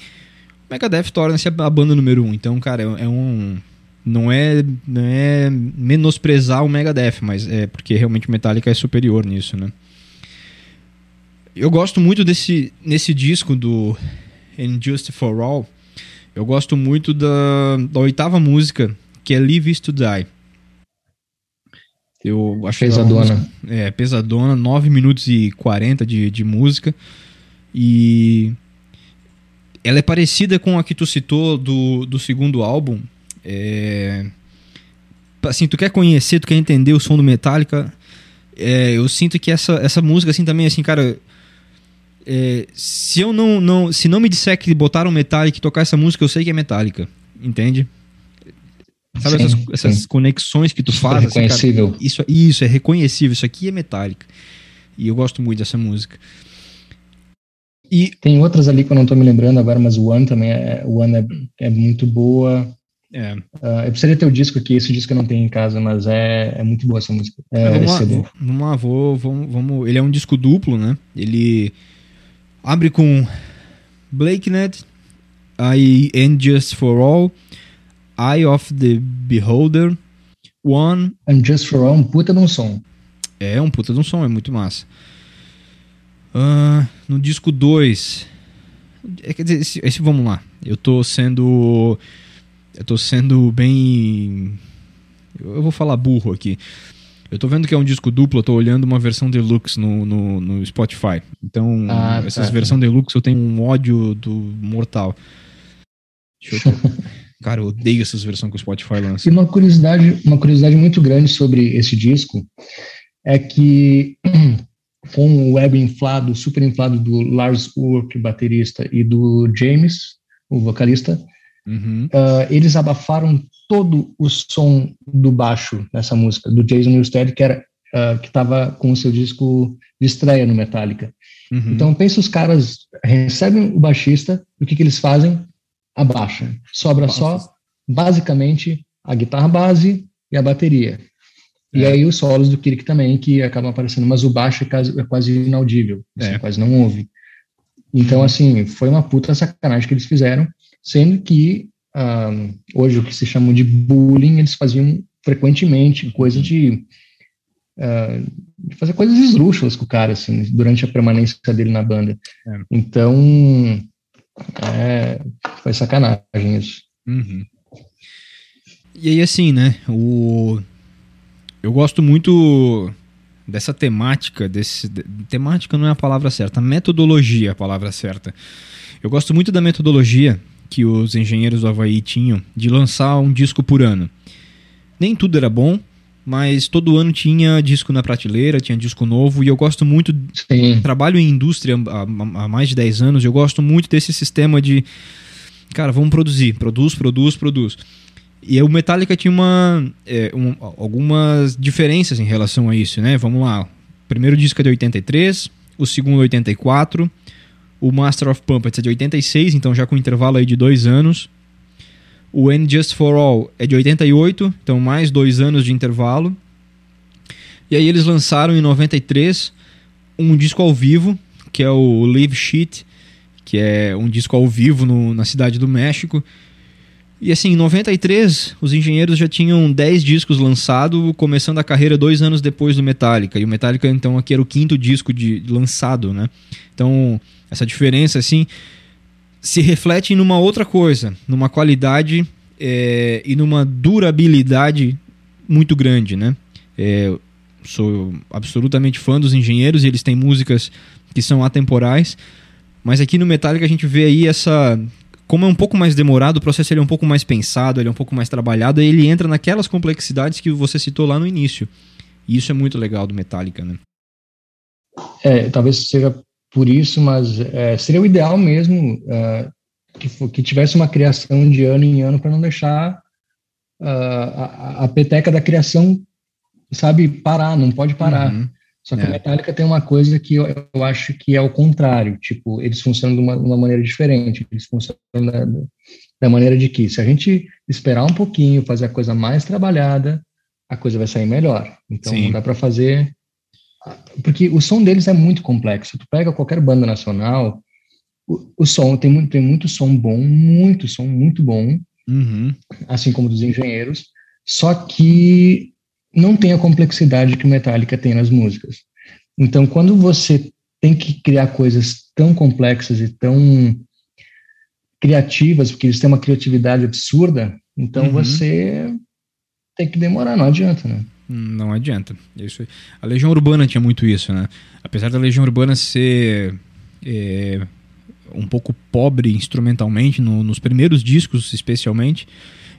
Megadeth torna-se a banda número um. Então, cara, é um. Não é, não é menosprezar o Megadeth, mas é porque realmente o Metallica é superior nisso, né? Eu gosto muito desse nesse disco do Injustice for All. Eu gosto muito da, da oitava música, que é Live is to Die. Eu acho pesadona. Música, é, pesadona, 9 minutos e 40 de, de música. E ela é parecida com a que tu citou do, do segundo álbum. É... Assim, tu quer conhecer, tu quer entender o som do Metallica. É, eu sinto que essa, essa música, assim, também, assim, cara. É, se eu não, não. Se não me disser que botaram Metallica e tocar essa música, eu sei que é Metallica. Entende? Sabe sim, essas, essas conexões que tu Super faz? Reconhecível. Assim, cara, isso, isso, é reconhecível. Isso aqui é Metallica. E eu gosto muito dessa música. E tem outras ali que eu não estou me lembrando agora, mas o One também é, One é, é muito boa. É. Uh, eu precisaria ter o disco aqui, esse disco eu não tenho em casa, mas é, é muito boa essa música. É, vamos, lá, vamos lá, vou, vamos, vamos, ele é um disco duplo, né? Ele abre com Blakenet, I And Just For All, Eye of the Beholder, One... And Just For All, um puta de um som. É, um puta de um som, é muito massa. Uh, no disco 2. É, quer dizer, esse, esse, vamos lá. Eu tô sendo. Eu tô sendo bem. Eu vou falar burro aqui. Eu tô vendo que é um disco duplo, eu tô olhando uma versão deluxe no, no, no Spotify. Então, ah, tá, versão tá. deluxe eu tenho um ódio do mortal. Deixa eu... Cara, eu odeio essas versões que o Spotify lança. E uma curiosidade, uma curiosidade muito grande sobre esse disco é que com o ego inflado, super inflado do Lars Ulrich, baterista, e do James, o vocalista, uhum. uh, eles abafaram todo o som do baixo nessa música, do Jason Newsted, que era uh, que estava com o seu disco de estreia no Metallica. Uhum. Então, pensa os caras recebem o baixista, o que, que eles fazem? Abaixa. Sobra Nossa. só, basicamente, a guitarra base e a bateria. E aí os solos do Kirk também, que acabam aparecendo, mas o baixo é quase, é quase inaudível, assim, quase não ouve. Então, uhum. assim, foi uma puta sacanagem que eles fizeram, sendo que uh, hoje o que se chama de bullying, eles faziam frequentemente, coisa uhum. de, uh, de fazer coisas esdrúxulas com o cara, assim, durante a permanência dele na banda. É. Então, é, foi sacanagem isso. Uhum. E aí, assim, né, o... Eu gosto muito dessa temática, desse de, temática não é a palavra certa, metodologia é a palavra certa. Eu gosto muito da metodologia que os engenheiros do Havaí tinham de lançar um disco por ano. Nem tudo era bom, mas todo ano tinha disco na prateleira, tinha disco novo, e eu gosto muito. Sim. Trabalho em indústria há, há mais de 10 anos, eu gosto muito desse sistema de. Cara, vamos produzir, produz, produz, produz. E o Metallica tinha uma, é, um, algumas diferenças em relação a isso, né? Vamos lá. O primeiro disco é de 83, o segundo 84, o Master of Puppets é de 86, então já com intervalo aí de dois anos. O And Just For All é de 88, então mais dois anos de intervalo. E aí eles lançaram em 93 um disco ao vivo, que é o Live Sheet, que é um disco ao vivo no, na cidade do México, e assim, em 93, os engenheiros já tinham 10 discos lançados, começando a carreira dois anos depois do Metallica. E o Metallica, então, aqui era o quinto disco de, lançado, né? Então, essa diferença, assim, se reflete numa outra coisa, numa qualidade é, e numa durabilidade muito grande, né? É, sou absolutamente fã dos engenheiros e eles têm músicas que são atemporais, mas aqui no Metallica a gente vê aí essa como é um pouco mais demorado, o processo ele é um pouco mais pensado, ele é um pouco mais trabalhado, e ele entra naquelas complexidades que você citou lá no início. E isso é muito legal do Metallica, né? É, talvez seja por isso, mas é, seria o ideal mesmo é, que, que, tivesse uma criação de ano em ano para não deixar uh, a, a, peteca da criação, sabe, parar, não pode parar. Uhum. Só que é. a Metallica tem uma coisa que eu, eu, acho que é o contrário. Tipo, eles funcionam de uma, uma maneira diferente. Eles funcionam da, da, maneira de que, se a gente esperar um pouquinho, fazer a coisa mais trabalhada, a coisa vai sair melhor. Então, Sim. não dá para fazer. Porque o som deles é muito complexo. Tu pega qualquer banda nacional, o, o som tem muito, tem muito som bom, muito som muito bom, uhum. assim como dos engenheiros. Só que não tem a complexidade que o Metallica tem nas músicas. Então, quando você tem que criar coisas tão complexas e tão criativas, porque eles têm uma criatividade absurda, então uhum. você tem que demorar, não adianta, né? Não adianta. Isso, a Legião Urbana tinha muito isso, né? Apesar da Legião Urbana ser é, um pouco pobre instrumentalmente, no, nos primeiros discos especialmente,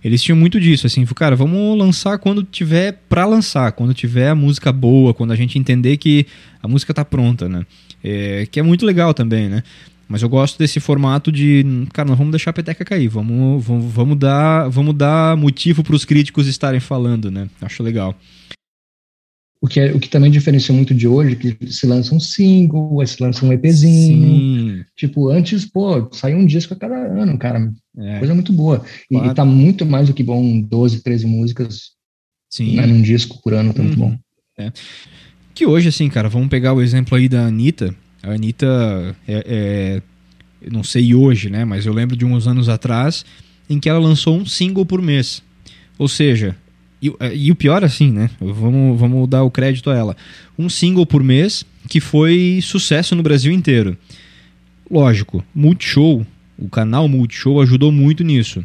eles tinham muito disso, assim, cara, vamos lançar quando tiver para lançar, quando tiver a música boa, quando a gente entender que a música tá pronta, né? É, que é muito legal também, né? Mas eu gosto desse formato de, cara, não vamos deixar a peteca cair, vamos, vamos, vamos dar, vamos dar motivo para os críticos estarem falando, né? Acho legal. O que, é, o que também diferencia muito de hoje, que se lança um single, se lança um EPzinho. Sim. Tipo, antes, pô, saiu um disco a cada ano, cara. É. Coisa muito boa. E, claro. e tá muito mais do que bom 12, 13 músicas Sim. Né, num disco por ano, tá muito bom. Uhum. É. Que hoje, assim, cara, vamos pegar o exemplo aí da Anitta. A Anitta é, é, não sei hoje, né? Mas eu lembro de uns anos atrás em que ela lançou um single por mês. Ou seja, e, é, e, o pior, assim, né? Vamos, vamos dar o crédito a ela. Um single por mês que foi sucesso no Brasil inteiro. Lógico, Multishow, o canal Multishow ajudou muito nisso.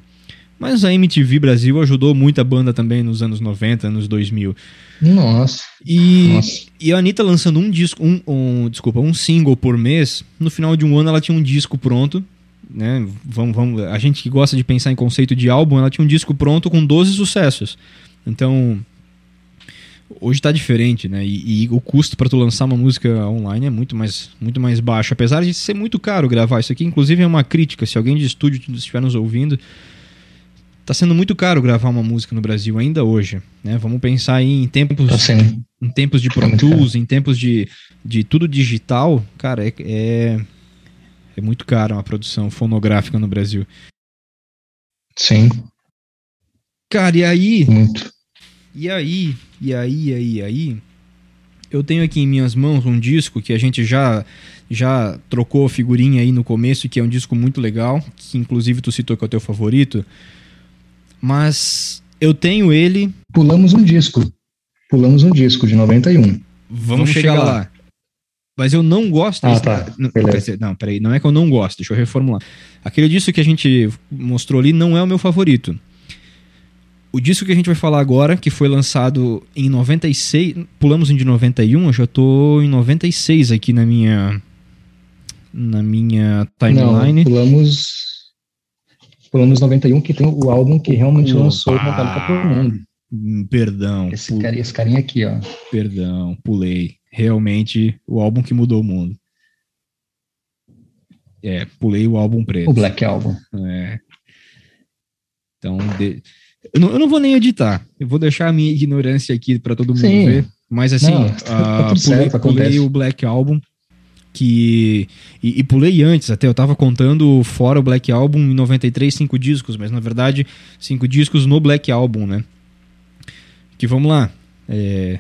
Mas a MTV Brasil ajudou muito a banda também nos anos 90, anos 2000. Nossa. E, Nossa. e a Anitta lançando um disco, um, um, desculpa, um single por mês, no final de um ano ela tinha um disco pronto, né? Vamos, vamos, a gente que gosta de pensar em conceito de álbum, ela tinha um disco pronto com 12 sucessos. Então, hoje está diferente, né? E, e o custo para tu lançar uma música online é muito mais, muito mais baixo, apesar de ser muito caro gravar isso aqui. Inclusive é uma crítica. Se alguém de estúdio estiver nos ouvindo, está sendo muito caro gravar uma música no Brasil ainda hoje, né? Vamos pensar aí em tempos, tá em tempos de Pro Tools, em tempos de, de tudo digital, cara, é, é, é muito caro uma produção fonográfica no Brasil. Sim. Cara, e aí? Muito E aí, e aí, e aí, e aí, eu tenho aqui em minhas mãos um disco que a gente já já trocou figurinha aí no começo, que é um disco muito legal, que inclusive tu citou que é o teu favorito. Mas eu tenho ele. Pulamos um disco. Pulamos um disco de 91. Vamos, Vamos chegar, chegar lá. lá. Mas eu não gosto. Ah, tá. Não, não, peraí, não é que eu não gosto, deixa eu reformular. Aquele disco que a gente mostrou ali não é o meu favorito. O disco que a gente vai falar agora, que foi lançado em 96, pulamos em de 91, eu já tô em 96 aqui na minha na minha timeline. Não, pulamos pulamos 91 que tem o álbum que realmente Opa. lançou o Metallica pro mundo. Hum, perdão. Esse, pul... cara, esse carinha aqui, ó. Perdão, pulei. Realmente o álbum que mudou o mundo. É, pulei o álbum preto. O Black Album. É. Então, de... Eu não, eu não, vou nem editar. Eu vou deixar a minha ignorância aqui para todo mundo Sim. ver. Mas assim, não, tá uh, pulei, certo, pulei o Black Album. Que. E, e, pulei antes, até eu tava contando fora o Black Album em 93, cinco discos, mas na verdade, cinco discos no Black Album, né? Que vamos lá. É,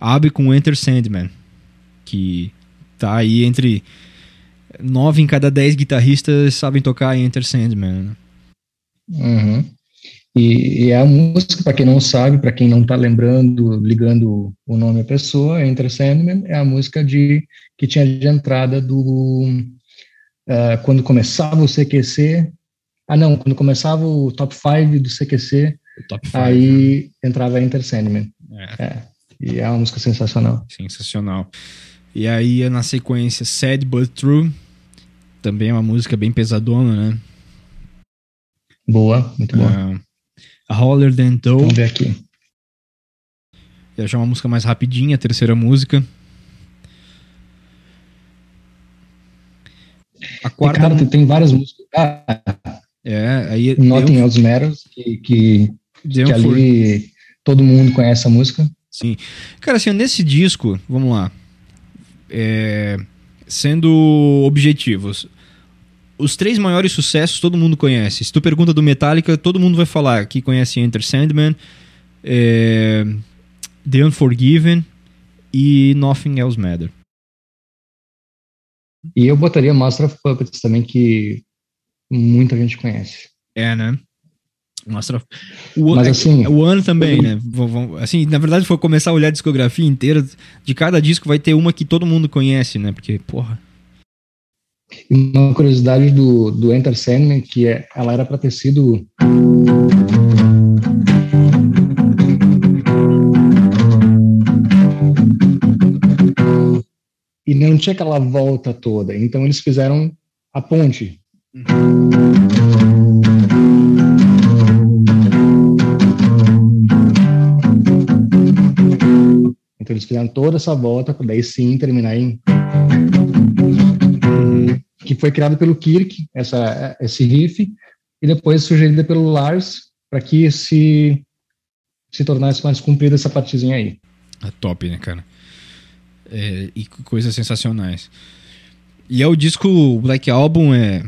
abre com Enter Sandman. Que tá aí entre. Nove em cada dez guitarristas sabem tocar Enter Sandman. Né? Uhum. E, e, é a música, para quem não sabe, para quem não está lembrando, ligando o nome à pessoa, Enter Sandman, é a música de que tinha de entrada do uh, quando começava o CQC. Ah, não, quando começava o top 5 do CQC, five, aí né? entrava Enter Sandman. É. é. E é uma música sensacional. Sensacional. E aí na sequência Sad But True, também é uma música bem pesadona, né? Boa, muito boa. Uh, a Holler Than. Vamos ver aqui. Já é uma música mais rapidinha, a terceira música. A quarta. Cara, tem várias músicas. Ah, é, aí. Nothing Else Matters, que, que, que ali todo mundo conhece a música. Sim. Cara, assim, nesse disco, vamos lá. É, sendo objetivos, os três maiores sucessos todo mundo conhece. Se tu pergunta do Metallica, todo mundo vai falar que conhece Enter Sandman, é, The Unforgiven e Nothing Else Matter. E eu botaria Master of Puppets também, que muita gente conhece. É, né? Master of... o, Mas, assim, o ano também, né? Assim, na verdade, foi começar a olhar a discografia inteira, de cada disco vai ter uma que todo mundo conhece, né? Porque, porra, uma curiosidade do, do Enter Sandman, que é, ela era para ter sido e não tinha aquela volta toda. Então eles fizeram a ponte. Então eles fizeram toda essa volta para daí sim terminar em que foi criado pelo Kirk, essa, esse riff, e depois sugerida pelo Lars, para que se, se tornasse mais comprida essa partezinha aí. É top, né, cara? É, e coisas sensacionais. E é o disco Black Album, é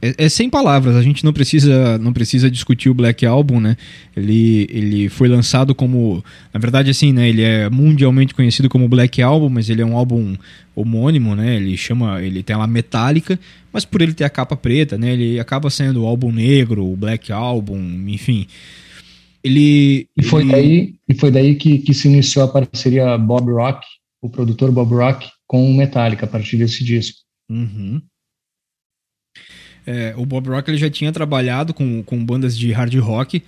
é, é, sem palavras, a gente não precisa não precisa discutir o Black Album, né? Ele, ele foi lançado como, na verdade assim, né, ele é mundialmente conhecido como Black Album, mas ele é um álbum homônimo, né? Ele chama, ele tem ela metálica, mas por ele ter a capa preta, né, ele acaba sendo o álbum negro, o Black Album, enfim. Ele E foi ele... daí, e foi daí que, que se iniciou a parceria Bob Rock, o produtor Bob Rock com o Metallica a partir desse disco. Uhum. É, o Bob Rock ele já tinha trabalhado com, com bandas de hard rock,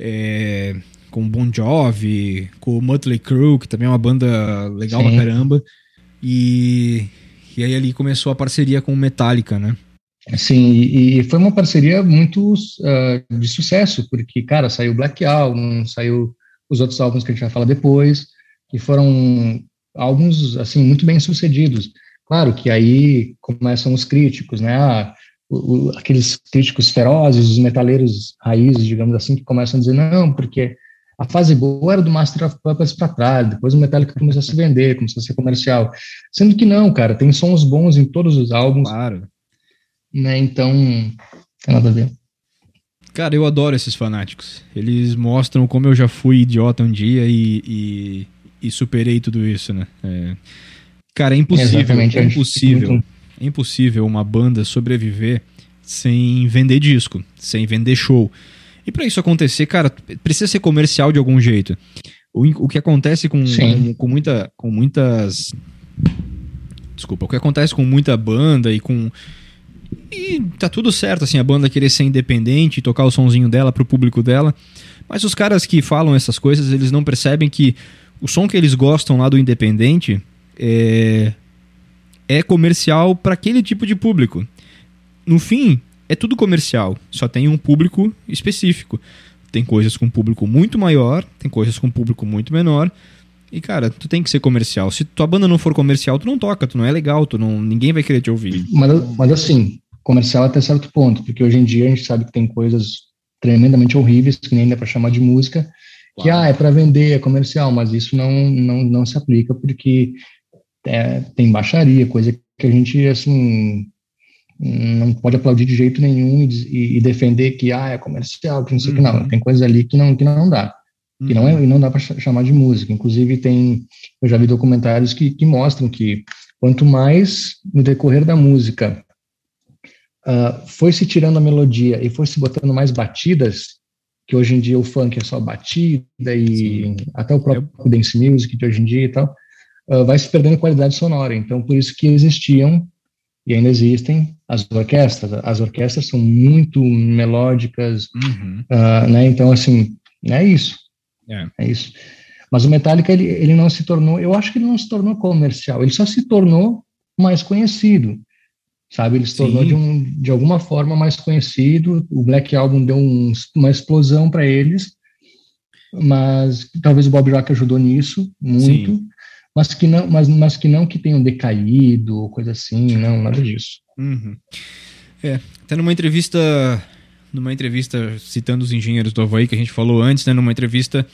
é, com Bon Jovi, com o Mötley Crüe, que também é uma banda legal Sim. pra caramba. E, e aí ali começou a parceria com o Metallica, né? Sim, e, e foi uma parceria muito uh, de sucesso, porque, cara, saiu Black Album, saiu os outros álbuns que a gente vai falar depois, que foram álbuns, assim, muito bem sucedidos. Claro que aí começam os críticos, né? Ah, o, aqueles críticos ferozes, os metaleiros raízes, digamos assim, que começam a dizer, não, porque a fase boa era do Master of Puppets para trás, depois o Metallica começou a se vender, começou a ser comercial. Sendo que não, cara, tem sons bons em todos os álbuns. Claro. Né, então, tem nada a ver. Cara, eu adoro esses fanáticos. Eles mostram como eu já fui idiota um dia e, e, e superei tudo isso, né? É... Cara, é impossível. Exatamente, é impossível. É impossível uma banda sobreviver sem vender disco, sem vender show. E pra isso acontecer, cara, precisa ser comercial de algum jeito. O, o que acontece com, com, com muita, com muitas. Desculpa, o que acontece com muita banda e com. E tá tudo certo, assim, a banda querer ser independente e tocar o sonzinho dela pro público dela. Mas os caras que falam essas coisas, eles não percebem que o som que eles gostam lá do independente é, é comercial para aquele tipo de público. No fim, é tudo comercial, só tem um público específico. Tem coisas com público muito maior, tem coisas com público muito menor. E cara, tu tem que ser comercial. Se tua banda não for comercial, tu não toca, tu não é legal, tu não, ninguém vai querer te ouvir. Mas, mas assim, comercial até certo ponto, porque hoje em dia a gente sabe que tem coisas tremendamente horríveis que nem dá para chamar de música, que ah, é para vender, é comercial, mas isso não, não, não se aplica porque é, tem baixaria, coisa que a gente assim não pode aplaudir de jeito nenhum e, e- defender que ah, é comercial, que não sei o que Uhum. não, tem coisas ali que não que não dá. E não, é, e não dá para chamar de música. Inclusive, tem, eu já vi documentários que, que mostram que quanto mais no decorrer da música ah, foi se tirando a melodia e foi se botando mais batidas, que hoje em dia o funk é só batida e até o próprio dance music de hoje em dia e tal, ah, vai se perdendo qualidade sonora. Então, por isso que existiam e ainda existem as orquestras. As orquestras são muito melódicas, Uhum. ah, né? Então, assim, é isso. É. É isso. Mas o Metallica, ele, ele não se tornou, eu acho que ele não se tornou comercial, ele só se tornou mais conhecido, sabe? Ele se tornou Sim. de, um, de alguma forma mais conhecido, o Black Album deu um- uma explosão para eles, mas talvez o Bob Rock ajudou nisso muito, Sim. Mas que não, mas, mas que não que tenham decaído, ou coisa assim, não, nada disso. Uhum. É, até numa entrevista, numa entrevista citando os engenheiros do Havaí que a gente falou antes, né, numa entrevista,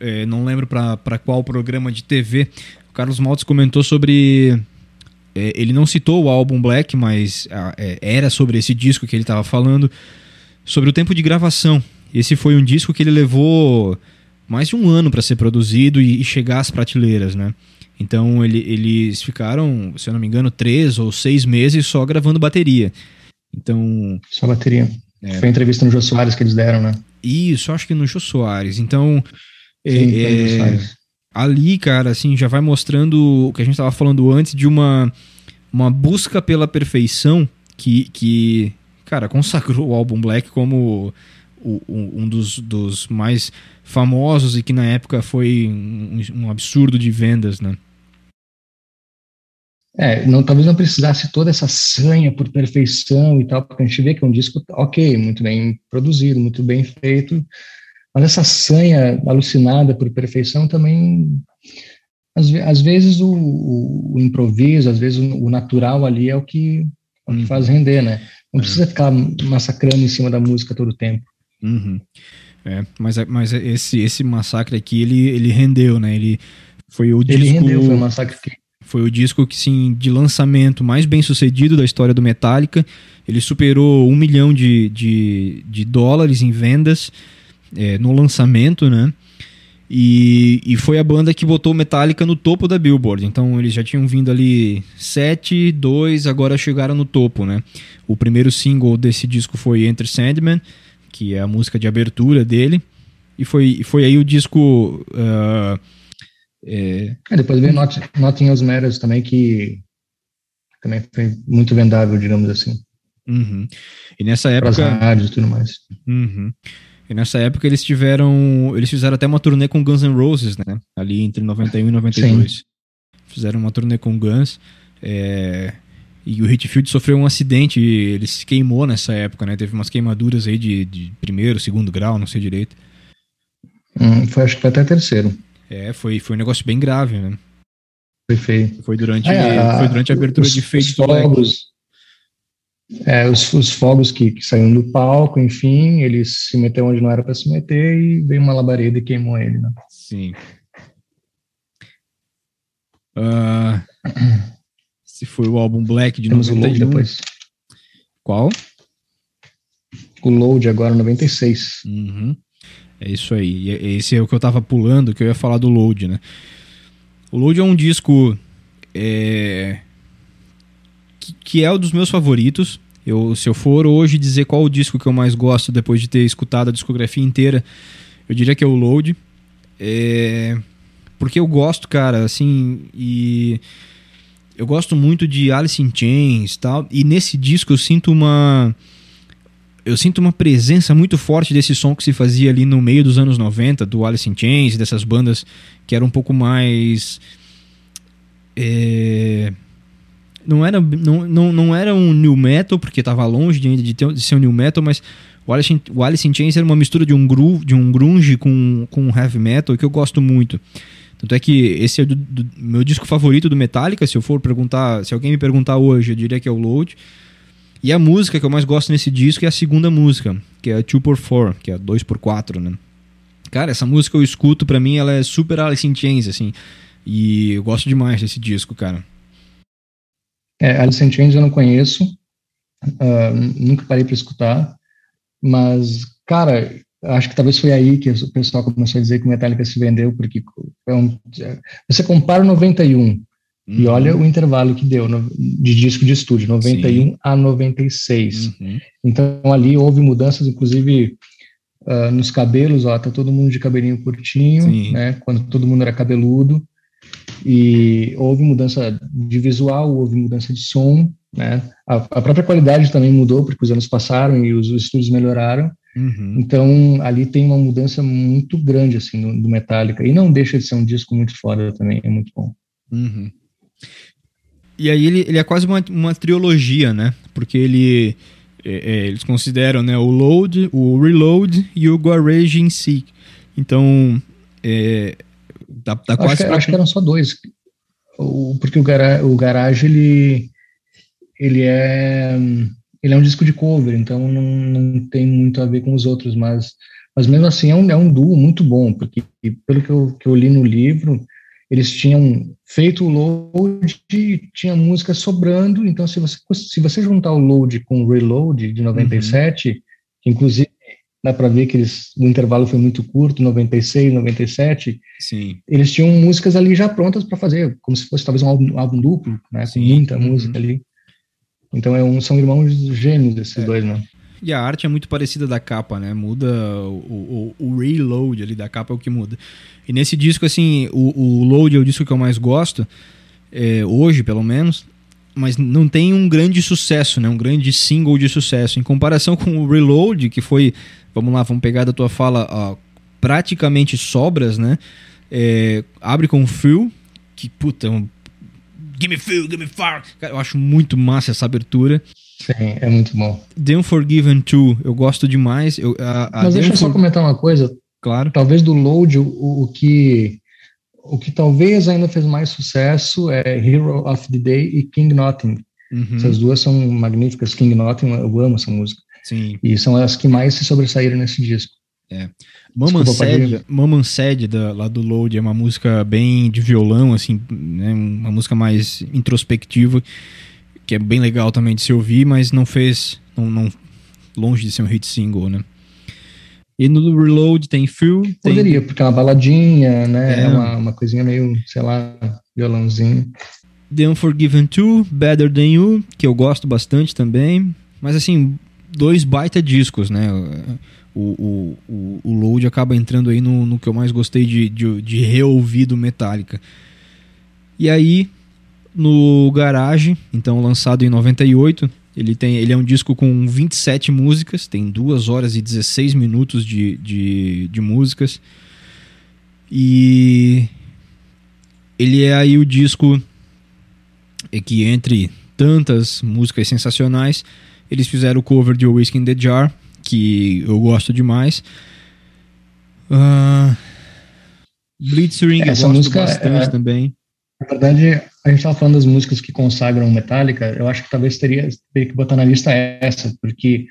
é, não lembro para qual programa de TV, o Carlos Maltz comentou sobre, é, ele não citou o álbum Black, mas é, era sobre esse disco que ele estava falando, sobre o tempo de gravação. Esse foi um disco que ele levou mais de um ano para ser produzido e chegar às prateleiras, né? Então ele- eles ficaram, se eu não me engano, três ou seis meses só gravando bateria. Então, Só bateria. É. Foi a entrevista no Jô Soares que eles deram, né? isso, acho que no Jô Soares. Então, é- Sim, Jô é, Soares. ali, cara, assim, já vai mostrando o que a gente estava falando antes de uma, uma busca pela perfeição que, que, cara, consagrou o álbum Black como um um dos, dos mais famosos e que na época foi um, um absurdo de vendas, né? É, não, talvez não precisasse toda essa sanha por perfeição e tal, porque a gente vê que é um disco, ok, muito bem produzido, muito bem feito, mas essa sanha alucinada por perfeição também, às, às vezes o, o- o improviso, às vezes o, o natural ali é o que, é o que Uhum. faz render, né? Não É. precisa ficar massacrando em cima da música todo o tempo. Uhum. É, mas, mas esse, esse massacre aqui, ele, ele rendeu, né? Ele foi o Ele disco... rendeu, foi um massacre que Foi o disco que, sim, de lançamento mais bem sucedido da história do Metallica. Ele superou um milhão de, de, de dólares em vendas é, no lançamento, né? E, e foi a banda que botou Metallica no topo da Billboard. Então eles já tinham vindo ali 7, 2, agora chegaram no topo, né? O primeiro single desse disco foi Enter Sandman, que é a música de abertura dele. E foi, foi aí o disco. ah, é, depois veio Not, Nothing Else Matters também, que também foi muito vendável, digamos assim, Uhum. E nessa para as época. rádios e tudo mais. Uhum. E nessa época eles tiveram. Eles fizeram até uma turnê com Guns N' Roses, né? Ali entre 91 e 92. Fizeram uma turnê com Guns. é, E o Hitfield sofreu um acidente. Ele se queimou nessa época, né? Teve umas queimaduras aí de, de primeiro, segundo grau, não sei direito. Hum, foi, acho que foi até terceiro. É, foi, foi um negócio bem grave, né? Foi feio. Foi durante, É, a- foi durante a abertura os, de Fade os fogos, é, os, os fogos que, que saíram do palco, enfim, ele se meteu onde não era para se meter e veio uma labareda e queimou ele. Né? Sim. Ah, se foi o álbum Black de Temos o logo 91. depois. Qual? o Load agora, 96. Uhum. É isso aí. Esse é o que eu tava pulando, que eu ia falar do Load, né? O Load é um disco é... Que, que, é um dos meus favoritos. Eu, se eu for hoje dizer qual o disco que eu mais gosto depois de ter escutado a discografia inteira, eu diria que é o Load. É... Porque eu gosto, cara, assim, e eu gosto muito de Alice in Chains tal, e nesse disco eu sinto uma eu sinto uma presença muito forte desse som que se fazia ali no meio dos anos 90, do Alice in Chains, dessas bandas que eram um pouco mais é, não era não, não, não era um new metal porque estava longe de, de, ter, de ser um new metal, mas o Alice, o Alice in Chains era uma mistura de um groove, de um grunge com com heavy metal que eu gosto muito. Tanto é que esse é o meu disco favorito do Metallica. Se eu for perguntar, se alguém me perguntar hoje, eu diria que é o Load. E a música que eu mais gosto nesse disco é a segunda música, que é a 2x4, que é 2x4, né? Cara, essa música eu escuto, pra mim ela é super Alice in Chains, assim. E eu gosto demais desse disco, cara. É, Alice in Chains eu não conheço, uh, nunca parei pra escutar, mas, cara, acho que talvez foi aí que o pessoal começou a dizer que o Metallica se vendeu, porque é um, você compara o 91 uhum. e olha o intervalo que deu no, de disco de estúdio, 91 Sim. a 96. Uhum. Então ali houve mudanças, inclusive uh, nos cabelos, ó, tá todo mundo de cabelinho curtinho, Sim. né, quando todo mundo era cabeludo, e houve mudança de visual, houve mudança de som, né, a, a própria qualidade também mudou, porque os anos passaram e os, os estúdios melhoraram, Uhum. Então, ali tem uma mudança muito grande, assim, do, do, Metallica. E não deixa de ser um disco muito foda também, é muito bom. Uhum. E aí ele, ele é quase uma, uma trilogia, né? Porque ele... É, é, eles consideram né, o Load, o Reload e o Garage em si. Então, é, dá, dá quase... Acho que, acho que eram só dois. O, porque o, gara, o Garage, ele, ele é ele é um disco de cover, então não, não tem muito a ver com os outros, mas, mas mesmo assim é um, é um duo muito bom, porque pelo que eu, que eu li no livro, eles tinham feito o load e tinha música sobrando, então se você, se você juntar o load com o reload de 97, uhum. inclusive dá para ver que eles, o intervalo foi muito curto, 96, 97, Sim. eles tinham músicas ali já prontas para fazer, como se fosse talvez um álbum, um álbum duplo, né, com muita uhum. música ali. Então é um, são irmãos gêmeos esses é. dois, né? E a arte é muito parecida da capa, né? Muda o, o, o, reload ali da capa é o que muda. E nesse disco, assim, o, o load é o disco que eu mais gosto, é, hoje pelo menos, mas não tem um grande sucesso, né? Um grande single de sucesso. Em comparação com o Reload, que foi, vamos lá, vamos pegar da tua fala, ó, praticamente sobras, né? É, abre com Phil, que puta, é um Gimme Feel, Gimme Fire. Cara, eu acho muito massa essa abertura. Sim, é muito bom. The Unforgiven 2, eu gosto demais. Eu, a, a Mas deixa eu só comentar uma coisa. Claro. Talvez do Load, o, o, que o que talvez ainda fez mais sucesso é Hero of the Day e King Nothing. Uhum. Essas duas são magníficas. King Nothing, eu amo essa música. Sim. E são as que mais se sobressaíram nesse disco. É. Maman Said da, lá do Load é uma música bem de violão, assim, né, uma música mais introspectiva, que é bem legal também de se ouvir, mas não fez, não, não longe de ser um hit single, né? E no Reload tem Phil. Poderia, porque é uma baladinha, né? É, é uma, uma coisinha meio, sei lá, violãozinho. The Unforgiven 2, Better Than You, que eu gosto bastante também. Mas assim, dois baita discos, né? o, o, o, Load acaba entrando aí no, no que eu mais gostei de, de, de reouvir do Metallica. E aí, no Garage, então lançado em 98, ele, tem, ele é um disco com 27 músicas, tem 2 horas e 16 minutos de, de, de músicas. E ele é aí o disco que entre tantas músicas sensacionais, eles fizeram o cover de Whiskey in the Jar, que eu gosto demais. Uh, Blitzering Essa eu gosto música bastante é, também. Na verdade, a gente estava falando das músicas que consagram Metallica, eu acho que talvez teria, teria que botar na lista essa, porque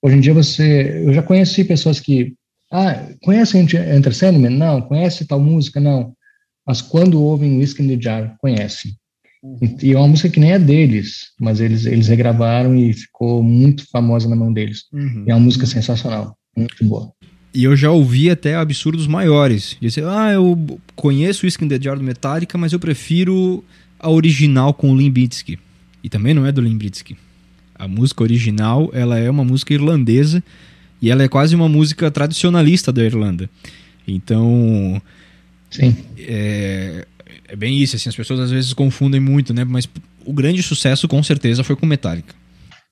hoje em dia você... Eu já conheci pessoas que... Ah, conhece Enter Sandman? Não. Conhece tal música? Não. Mas quando ouvem Whiskey in the Jar, conhecem. Uhum. E é uma música que nem é deles, mas eles, eles regravaram e ficou muito famosa na mão deles. Uhum. E é uma música sensacional, muito boa. E eu já ouvi até absurdos maiores. Dizer, ah, eu conheço o Skin the Jar do Metallica, mas eu prefiro a original com o Limbitsky. E também não é do Limbitsky. A música original, ela é uma música irlandesa e ela é quase uma música tradicionalista da Irlanda. Então, Sim. É, é bem isso, assim, as pessoas às vezes confundem muito, né? Mas o grande sucesso com certeza foi com Metallica.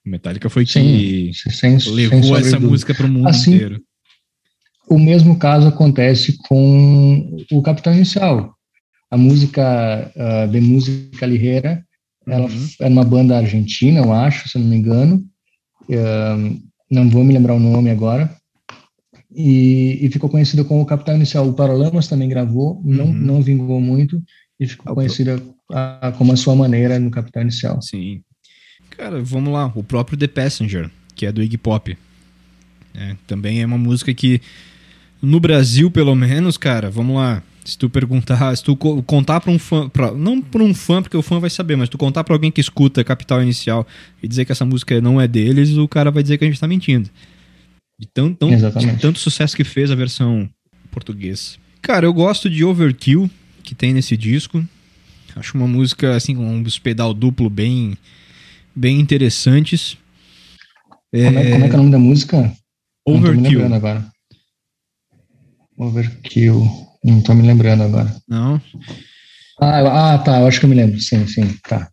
Metallica foi que sem, levou sem essa música para o mundo assim, inteiro. O mesmo caso acontece com o Capitão Inicial. A música uh, de música Lirreira ela uhum. é uma banda argentina, eu acho, se não me engano. Uh, não vou me lembrar o nome agora. E, e, ficou conhecida como o Capital Inicial. O Paralamas também gravou, não, uhum. não vingou muito, e ficou conhecida a, como a sua maneira no Capital Inicial. Sim. Cara, vamos lá. O próprio The Passenger, que é do Iggy Pop. É, também é uma música que, no Brasil, pelo menos, cara, vamos lá. Se tu perguntar, se tu contar para um fã, pra, não para um fã, porque o fã vai saber, mas tu contar para alguém que escuta Capital Inicial e dizer que essa música não é deles, o cara vai dizer que a gente tá mentindo. De, tão, tão, de tanto sucesso que fez a versão portuguesa. Cara, eu gosto de Overkill, que tem nesse disco. Acho uma música, assim, com uns pedal duplo bem, bem interessantes. Como é, como é que é o nome da música? Overkill. Não agora. Overkill. Não tô me lembrando agora. Não? Ah, ah, tá. Eu acho que eu me lembro. Sim, sim. Tá.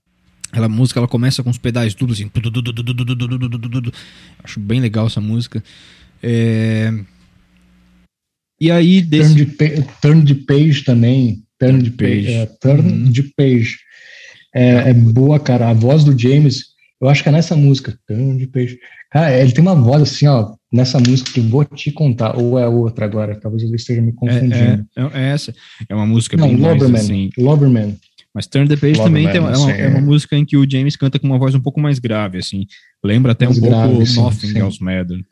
Ela música ela começa com os pedais tudo assim. Acho bem legal essa música. É... E aí desse... turn, de turn de page também. Turn de page. É, turn uhum. de page. É, é, boa, cara. A voz do James, eu acho que é nessa música. Turn de page. Cara, ele tem uma voz assim, ó, nessa música que vou te contar. Ou é outra agora? Talvez eu esteja me confundindo. É, é, é essa. É uma música Não, bem Loberman, mais assim. Loberman. Mas Turn the Page também tem, é, uma, é uma música em que o James canta com uma voz um pouco mais grave, assim. Lembra até mais um grave, pouco sim, Nothing sim. Else Matter,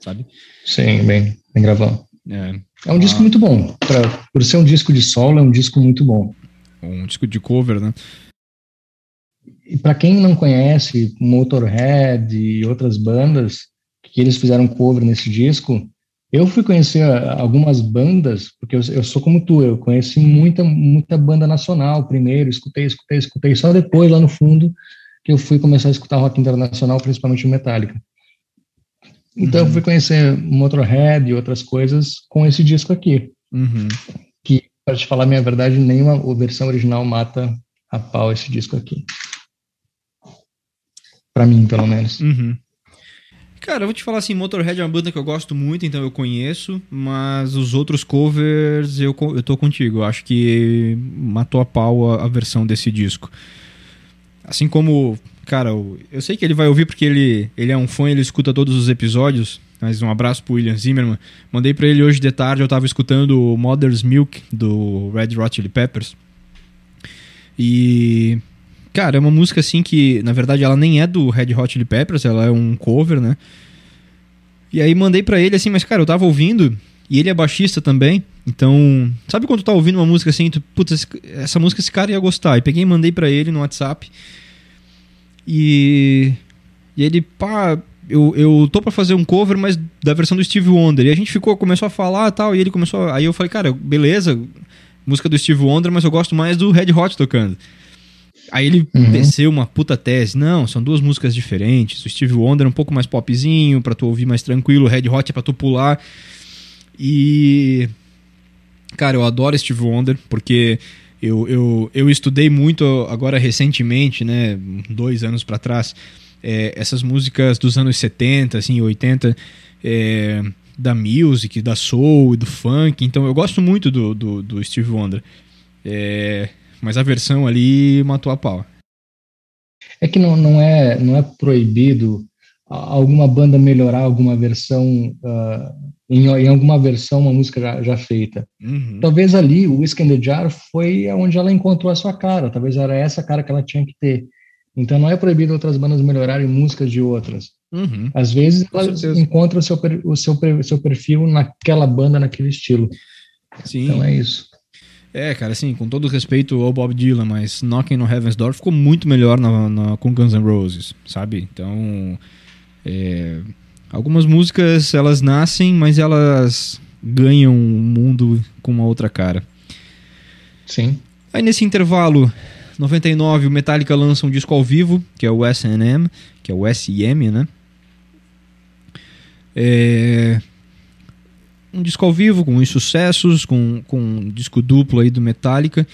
sabe? Sim, bem, bem gravado. É, é um ah, disco muito bom. Pra, por ser um disco de solo, é um disco muito bom. Um disco de cover, né? E para quem não conhece Motorhead e outras bandas que eles fizeram cover nesse disco, eu fui conhecer algumas bandas, porque eu, eu, sou como tu, eu conheci muita, muita banda nacional primeiro, escutei, escutei, escutei, só depois, lá no fundo, que eu fui começar a escutar rock internacional, principalmente o Metallica. Então uhum. eu fui conhecer Motorhead e outras coisas com esse disco aqui. Uhum. Que, para te falar a minha verdade, nenhuma versão original mata a pau esse disco aqui. Para mim, pelo menos. Uhum. Cara, eu vou te falar assim, Motorhead é uma banda que eu gosto muito, então eu conheço, mas os outros covers eu, eu tô contigo. Eu acho que matou a pau a, a versão desse disco. Assim como, cara, eu, eu sei que ele vai ouvir porque ele, ele é um fã, ele escuta todos os episódios. Mas um abraço pro William Zimmerman. Mandei para ele hoje de tarde, eu tava escutando Mother's Milk do Red Hot Chili Peppers. E Cara, é uma música assim que, na verdade, ela nem é do Red Hot Chili Peppers, ela é um cover, né? E aí mandei para ele assim, mas cara, eu tava ouvindo e ele é baixista também. Então, sabe quando tu tá ouvindo uma música assim, tu, putz, essa música esse cara ia gostar. E peguei e mandei para ele no WhatsApp. E e ele, pá, eu, eu tô pra fazer um cover, mas da versão do Steve Wonder. E a gente ficou, começou a falar tal, e ele começou. Aí eu falei, cara, beleza, música do Steve Wonder, mas eu gosto mais do Red Hot tocando. Aí ele uhum. desceu uma puta tese. Não, são duas músicas diferentes. O Steve Wonder é um pouco mais popzinho, pra tu ouvir mais tranquilo. O Red Hot é pra tu pular. E. Cara, eu adoro Steve Wonder, porque eu, eu, eu estudei muito agora recentemente, né? Dois anos para trás. É, essas músicas dos anos 70, assim, 80. É, da music, da soul, do funk. Então eu gosto muito do, do, do Steve Wonder. É, mas a versão ali matou a pau. É que não, não, é, não é proibido alguma banda melhorar alguma versão, uh, em, em, alguma versão, uma música já, já feita. Uhum. Talvez ali o Whiskey and the Jar foi onde ela encontrou a sua cara, talvez era essa cara que ela tinha que ter. Então não é proibido outras bandas melhorarem músicas de outras. Uhum. Às vezes elas encontram o seu, o seu, seu perfil naquela banda, naquele estilo. Sim. Então é isso. É, cara, assim, com todo respeito ao Bob Dylan, mas Knocking on Heaven's Door ficou muito melhor na, na com Guns N' Roses, sabe? Então, é, algumas músicas elas nascem, mas elas ganham o mundo com uma outra cara. Sim. Aí nesse intervalo, 99, o Metallica lança um disco ao vivo, que é o S&M, que é o S&M, né? É... Um disco ao vivo com os sucessos, com, com um disco duplo aí do Metallica.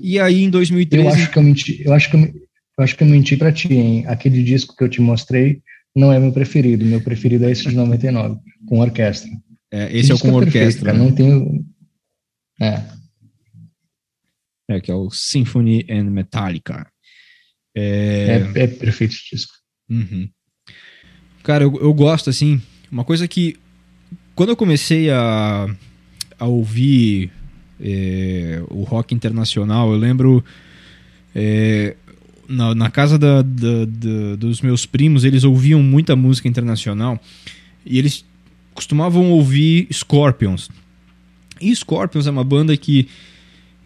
E aí em 2013... Eu acho que eu menti, eu acho que eu, eu acho que eu menti pra ti, hein? Aquele disco que eu te mostrei não é meu preferido. Meu preferido é esse de 99, com orquestra. É, esse é o com é orquestra. Perfeito, né? Não tenho... É. É, que é o Symphony and Metallica. É, é, é perfeito esse disco. Uhum. Cara, eu, eu gosto, assim, uma coisa que quando eu comecei a, a ouvir é, o rock internacional, eu lembro é, na, na, casa da, da, da, dos meus primos, eles ouviam muita música internacional e eles costumavam ouvir Scorpions. E Scorpions é uma banda que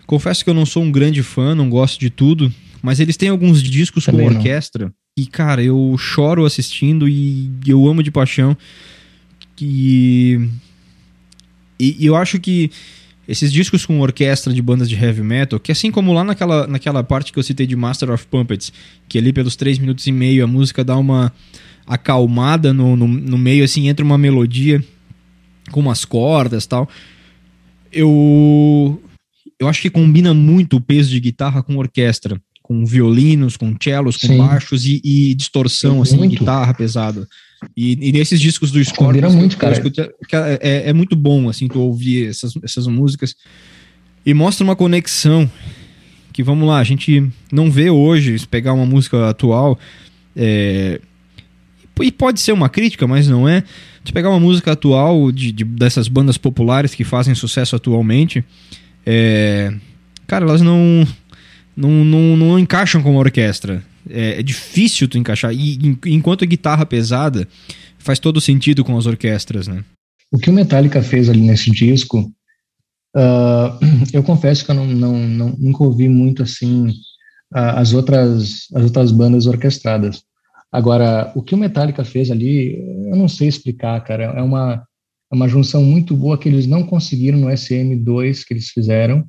confesso que eu não sou um grande fã, não gosto de tudo, mas eles têm alguns discos Também com não. orquestra e, cara, eu choro assistindo e eu amo de paixão. E, e, e eu acho que esses discos com orquestra de bandas de heavy metal, que assim como lá naquela, naquela parte que eu citei de Master of Puppets, que ali pelos 3 minutos e meio a música dá uma acalmada no, no, no meio, assim, entra uma melodia com umas cordas tal. Eu, eu acho que combina muito o peso de guitarra com orquestra com violinos, com cellos, com Sim. baixos e, e distorção, assim, muito. guitarra pesada. E, e, nesses discos do Scorpions, muito, cara. É, é, é, muito bom, assim, tu ouvir essas, essas músicas. E mostra uma conexão que, vamos lá, a gente não vê hoje, se pegar uma música atual, é, e pode ser uma crítica, mas não é. Se pegar uma música atual de, de, dessas bandas populares que fazem sucesso atualmente, é, cara, elas não não, não, não encaixam com a orquestra. É, é, difícil tu encaixar. E enquanto a guitarra pesada faz todo sentido com as orquestras, né? O que o Metallica fez ali nesse disco, uh, eu confesso que eu não, não, não, nunca ouvi muito assim uh, as, outras, as outras bandas orquestradas. Agora, o que o Metallica fez ali, eu não sei explicar, cara. É uma, é uma junção muito boa que eles não conseguiram no SM2 que eles fizeram.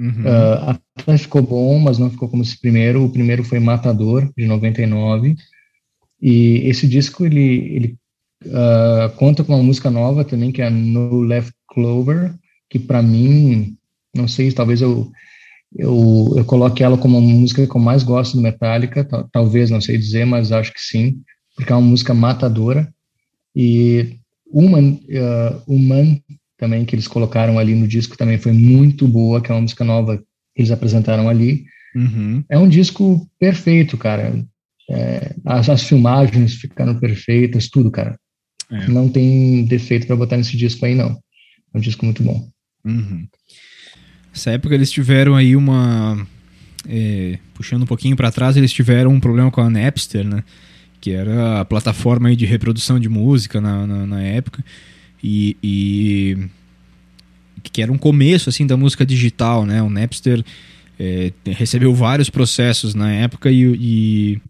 Uhum. Uh, ficou bom, mas não ficou como esse primeiro. O primeiro foi Matador, de 99. E esse disco, ele, ele uh, conta com uma música nova também, que é No Left Clover, que para mim, não sei, talvez eu, eu, eu coloque ela como a música que eu mais gosto do Metallica, talvez, não sei dizer, mas acho que sim, porque é uma música matadora. E Human, uh, Human também que eles colocaram ali no disco também foi muito boa, que é uma música nova que eles apresentaram ali. Uhum. É um disco perfeito, cara. É, as, as, filmagens ficaram perfeitas, tudo, cara. É. Não tem defeito para botar nesse disco aí, não. É um disco muito bom. Uhum. Essa época eles tiveram aí uma. É, puxando um pouquinho para trás, eles tiveram um problema com a Napster, né? Que era a plataforma de reprodução de música na, na, na época e, e que era um começo assim da música digital, né? O Napster é, recebeu vários processos na época e, e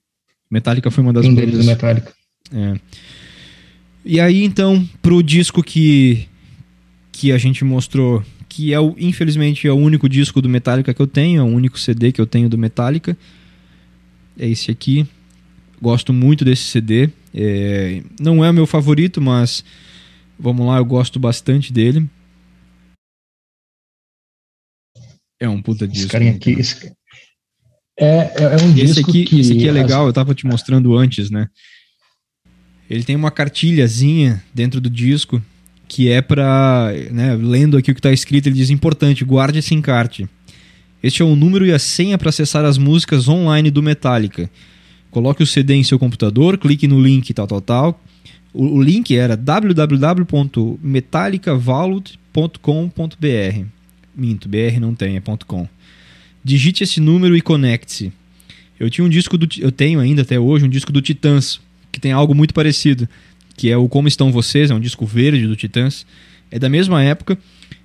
Metallica foi uma das um deles bandas. Metallica. É. E aí então pro disco que que a gente mostrou, que é o infelizmente é o único disco do Metallica que eu tenho, é o único CD que eu tenho do Metallica. É esse aqui. Gosto muito desse CD. É, não é o meu favorito, mas Vamos lá, eu gosto bastante dele. É um puta disco. Esse carinha aqui. Esse... É, é, é um esse disco aqui, que... Esse aqui é legal, eu tava te mostrando antes, né? Ele tem uma cartilhazinha dentro do disco que é para, né, lendo aqui o que está escrito, ele diz importante, guarde esse encarte. Este é o número e a senha para acessar as músicas online do Metallica. Coloque o CD em seu computador, clique no link tal tal tal o, o link era www.metallicavault.com.br. Minto, BR não tem, é .com. Digite esse número e conecte-se. Eu tinha um disco do eu tenho ainda até hoje um disco do Titãs, que tem algo muito parecido, que é o Como Estão Vocês, é um disco verde do Titãs. É da mesma época.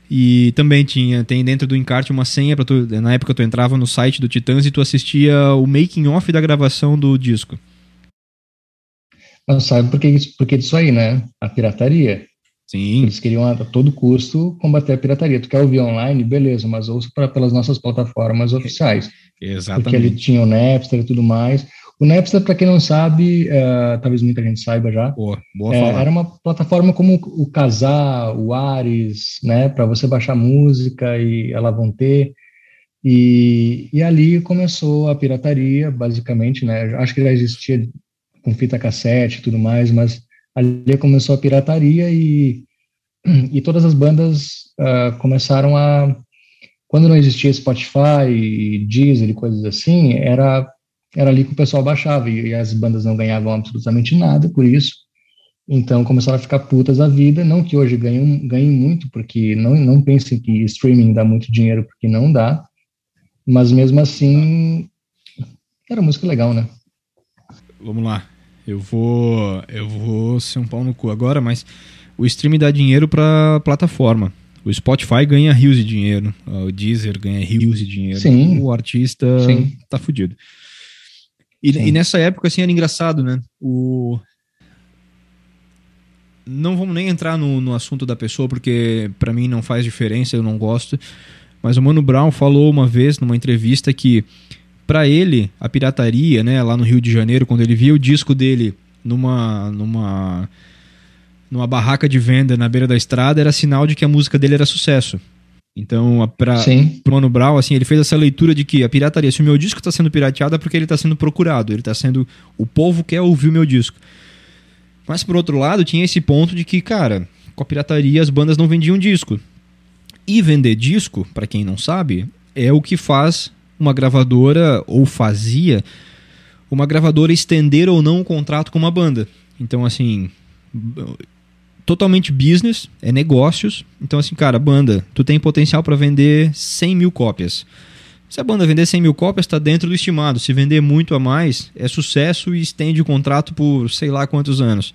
E também tinha, tem dentro do encarte uma senha para na época tu entrava no site do Titãs e tu assistia o making off da gravação do disco. Mas sabe por que, por que disso aí, né? A pirataria. Sim. Eles queriam a todo custo combater a pirataria. Tu quer ouvir online, beleza, mas ouça pra, pelas nossas plataformas oficiais. Exatamente. Porque ele tinha o Napster e tudo mais. O Napster, para quem não sabe, uh, talvez muita gente saiba já, boa, boa é, era uma plataforma como o Casar, o Ares, né, para você baixar música e ela vão ter. E, e ali começou a pirataria, basicamente, né? Acho que já existia com fita cassete e tudo mais, mas ali começou a pirataria e, e todas as bandas uh, começaram a quando não existia Spotify, Deezer e coisas assim, era era ali que o pessoal baixava e, e as bandas não ganhavam absolutamente nada por isso. Então começaram a ficar putas a vida, não que hoje ganhem, ganhem muito, porque não, não pensem que streaming dá muito dinheiro, porque não dá, mas mesmo assim era música legal, né? Vamos lá. Eu vou eu vou ser um pau no cu agora, mas o streaming dá dinheiro para plataforma. O Spotify ganha rios de dinheiro, o Deezer ganha rios de dinheiro. Sim. O artista Sim. tá fudido. E, e, nessa época, assim, era engraçado, né? O... Não vamos nem entrar no, no assunto da pessoa, porque para mim não faz diferença, eu não gosto. Mas o Mano Brown falou uma vez numa entrevista que, para ele, a pirataria, né, lá no Rio de Janeiro, quando ele via o disco dele numa, numa, numa barraca de venda na beira da estrada, era sinal de que a música dele era sucesso. Então, para o Mano Brown, assim, ele fez essa leitura de que a pirataria, se o meu disco está sendo pirateado é porque ele está sendo procurado, ele está sendo. O povo quer ouvir o meu disco. Mas, por outro lado, tinha esse ponto de que, cara, com a pirataria as bandas não vendiam disco. E vender disco, para quem não sabe, é o que faz uma gravadora, ou fazia, uma gravadora estender ou não o um contrato com uma banda. Então, assim, totalmente business, é negócios. Então, assim, cara, banda, tu tem potencial para vender 100 mil cópias. Se a banda vender 100 mil cópias, está dentro do estimado. Se vender muito a mais, é sucesso e estende o contrato por sei lá quantos anos.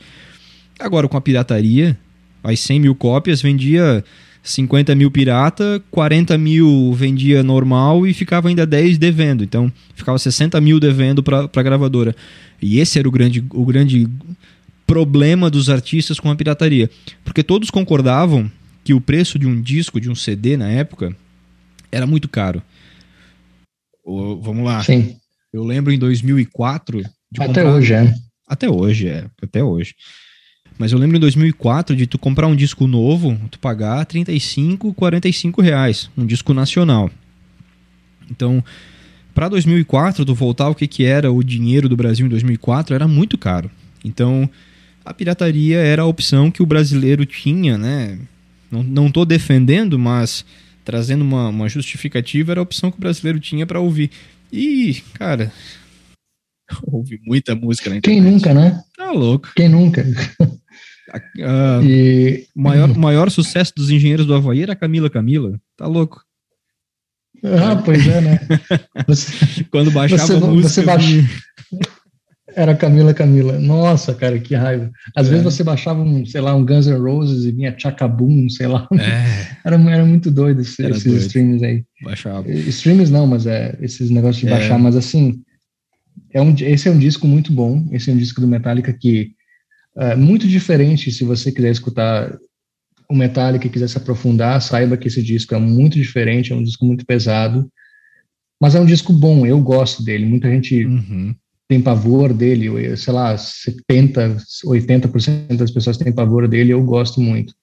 Agora, com a pirataria, as 100 mil cópias vendia 50 mil pirata, 40 mil vendia normal e ficava ainda 10 devendo. Então, ficava 60 mil devendo para a gravadora. E esse era o grande, o grande problema dos artistas com a pirataria. Porque todos concordavam que o preço de um disco, de um CD na época, era muito caro. vamos lá. Sim. Eu lembro em 2004. até comprar... hoje, é. Até hoje, é. Até hoje. Mas eu lembro em 2004 de tu comprar um disco novo, tu pagar 35, 45 reais. Um disco nacional. Então, para 2004, tu voltar o que, que era o dinheiro do Brasil em 2004, era muito caro. Então, a pirataria era a opção que o brasileiro tinha, né? Não estou defendendo, mas trazendo uma, uma justificativa, era a opção que o brasileiro tinha para ouvir. E, cara, ouvi muita música na internet. Quem nunca, né? Tá louco. Quem nunca? Uh, e... maior, maior sucesso dos engenheiros do Havaí era Camila Camila. Tá louco. Ah, pois é, né? Você, Quando baixava você, a música. Baixa... Era Camila Camila. Nossa, cara, que raiva. Às é. vezes você baixava um, sei lá, um Guns N' Roses e vinha Chacabum, sei lá. É. Era, era muito doido esse, era esses doido. streams aí. Baixava. Streams não, mas é esses negócios de é. baixar, mas assim, é um, esse é um disco muito bom. Esse é um disco do Metallica que é muito diferente se você quiser escutar o Metallica e quiser se aprofundar, saiba que esse disco é muito diferente, é um disco muito pesado, mas é um disco bom, eu gosto dele. Muita gente uhum tem pavor dele, sei lá, 70, 80% das pessoas têm pavor dele, eu gosto muito.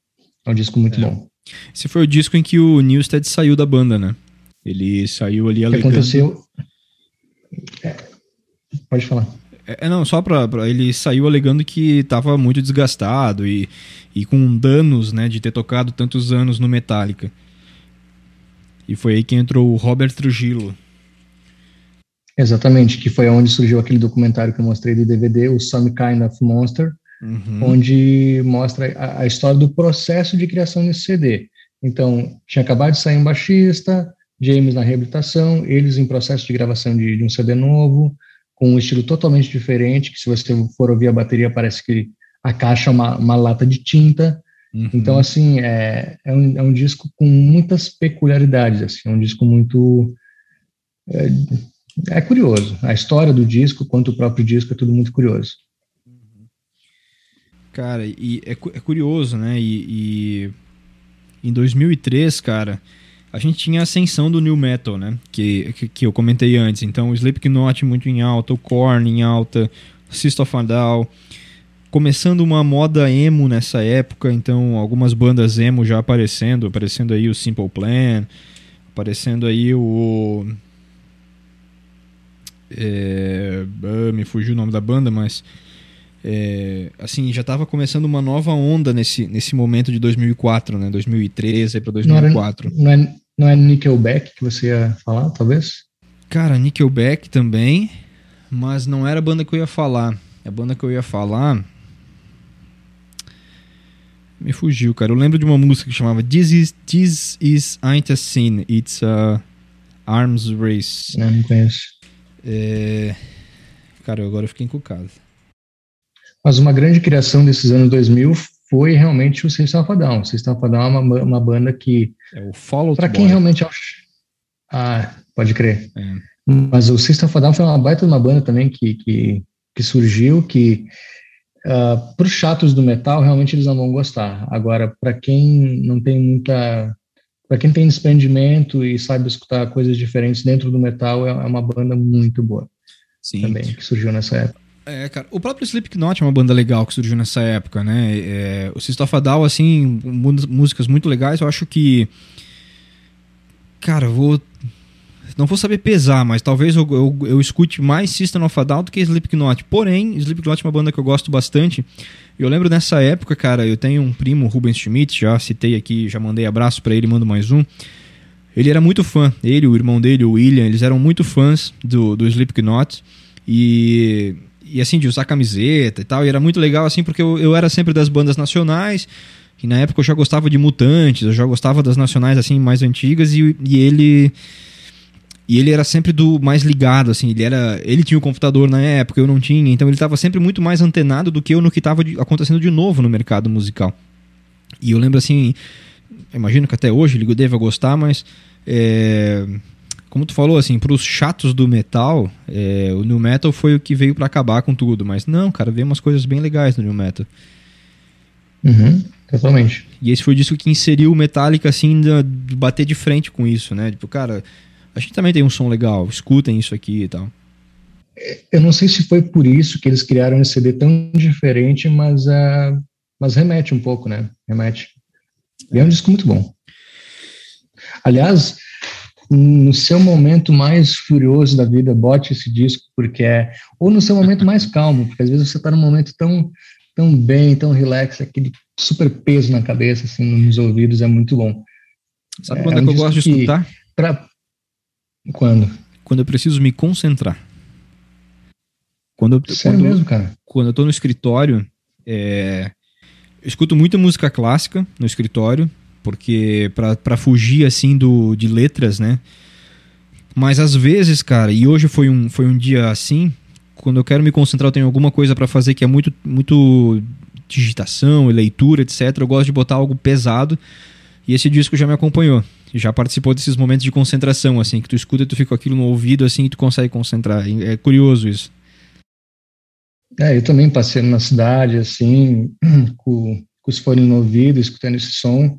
É um disco muito é. bom. Esse foi o disco em que o Newsted saiu da banda, né? Ele saiu ali alegando... aconteceu... É, pode falar. É, é, não, só pra, pra, Ele saiu alegando que estava muito desgastado e, e com danos, né, de ter tocado tantos anos no Metallica. E foi aí que entrou o Robert Trujillo, Exatamente, que foi onde surgiu aquele documentário que eu mostrei do DVD, o Some Kind of Monster, uhum. onde mostra a, a, história do processo de criação desse CD. Então, tinha acabado de sair um baixista, James na reabilitação, eles em processo de gravação de, de um CD novo, com um estilo totalmente diferente, que se você for ouvir a bateria parece que a caixa é uma, uma lata de tinta, Uhum. Então, assim, é, é, um, é um disco com muitas peculiaridades, assim, é um disco muito... É, é, curioso. A história do disco, quanto o próprio disco, é tudo muito curioso. Cara, e é, é curioso, né? E, e, em 2003, cara, a gente tinha a ascensão do new metal, né? Que, que, que eu comentei antes. Então, o Slipknot muito em alta, o Korn em alta, System of começando uma moda emo nessa época, então algumas bandas emo já aparecendo, aparecendo aí o Simple Plan, aparecendo aí o é, ah, me fugiu o nome da banda, mas é, assim já estava começando uma nova onda nesse, nesse momento de 2004, né? 2013 para 2004. Não, era, não, é, não é Nickelback que você ia falar, talvez? Cara, Nickelback também, mas não era a banda que eu ia falar. A banda que eu ia falar me fugiu, cara. Eu lembro de uma música que chamava This is, This is Ain't a Sin, It's a Arms Race. Não, não conheço. É... Cara, agora eu fiquei encucado. Mas uma grande criação desses anos 2000 foi realmente o System of a Down. O System of a Down é uma, uma banda que... É o Follow Para quem realmente... Ah, pode crer. É. Mas o System of a Down foi uma baita de uma banda também que, que, que surgiu, que Uh, ah, para os chatos do metal, realmente eles não vão gostar. Agora, para quem não tem muita. Para quem tem desprendimento e sabe escutar coisas diferentes dentro do metal, é, é uma banda muito boa. Sim. Também, que surgiu nessa época. É, cara, o próprio Slipknot é uma banda legal que surgiu nessa época, né? É, o System of Down, assim, músicas muito legais. Eu acho que. Cara, vou não vou saber pesar, mas talvez eu, eu, eu escute mais System of a Down do que Slipknot. Porém, Slipknot é uma banda que eu gosto bastante. Eu lembro nessa época, cara, eu tenho um primo, Rubens Schmidt, já citei aqui, já mandei abraço para ele, mando mais um. Ele era muito fã, ele, o irmão dele, o William, eles eram muito fãs do, do Slipknot. E, e assim, de usar camiseta e tal. E era muito legal, assim, porque eu, eu era sempre das bandas nacionais. E na época eu já gostava de Mutantes, eu já gostava das nacionais, assim, mais antigas. E, e ele e ele era sempre do mais ligado, assim, ele era. Ele tinha o computador na época, eu não tinha, então ele estava sempre muito mais antenado do que eu no que estava acontecendo de novo no mercado musical. E eu lembro assim, imagino que até hoje ele deva gostar, mas é, como tu falou, assim, para os chatos do metal, é, o new metal foi o que veio para acabar com tudo. Mas não, cara, veio umas coisas bem legais no new metal. Uhum, totalmente. E esse foi o disco que inseriu o Metallica, assim, de, de bater de frente com isso, né? Tipo, cara, a gente também tem um som legal, escutem isso aqui e tal. Eu não sei se foi por isso que eles criaram esse CD tão diferente, mas, uh, mas remete um pouco, né? Remete. E é um disco muito bom. Aliás, no seu momento mais furioso da vida, bote esse disco, porque é. Ou no seu momento mais calmo, porque às vezes você está num momento tão, tão bem, tão relax, aquele super peso na cabeça, assim, nos ouvidos, é muito bom. Sabe quando é, é que eu gosto de escutar? Pra, quando? Quando eu preciso me concentrar. Quando eu, Sério quando, mesmo, cara? Quando eu tô no escritório, é, eu escuto muita música clássica no escritório, porque para fugir assim do de letras, né? Mas às vezes, cara, e hoje foi um, foi um dia assim, quando eu quero me concentrar, eu tenho alguma coisa para fazer que é muito muito digitação leitura, etc. Eu gosto de botar algo pesado. E esse disco já me acompanhou já participou desses momentos de concentração, assim, que tu escuta e tu fica aquilo no ouvido, assim, e tu consegue concentrar. É curioso isso. É, eu também passei na cidade, assim, com, com os fones no ouvido, escutando esse som.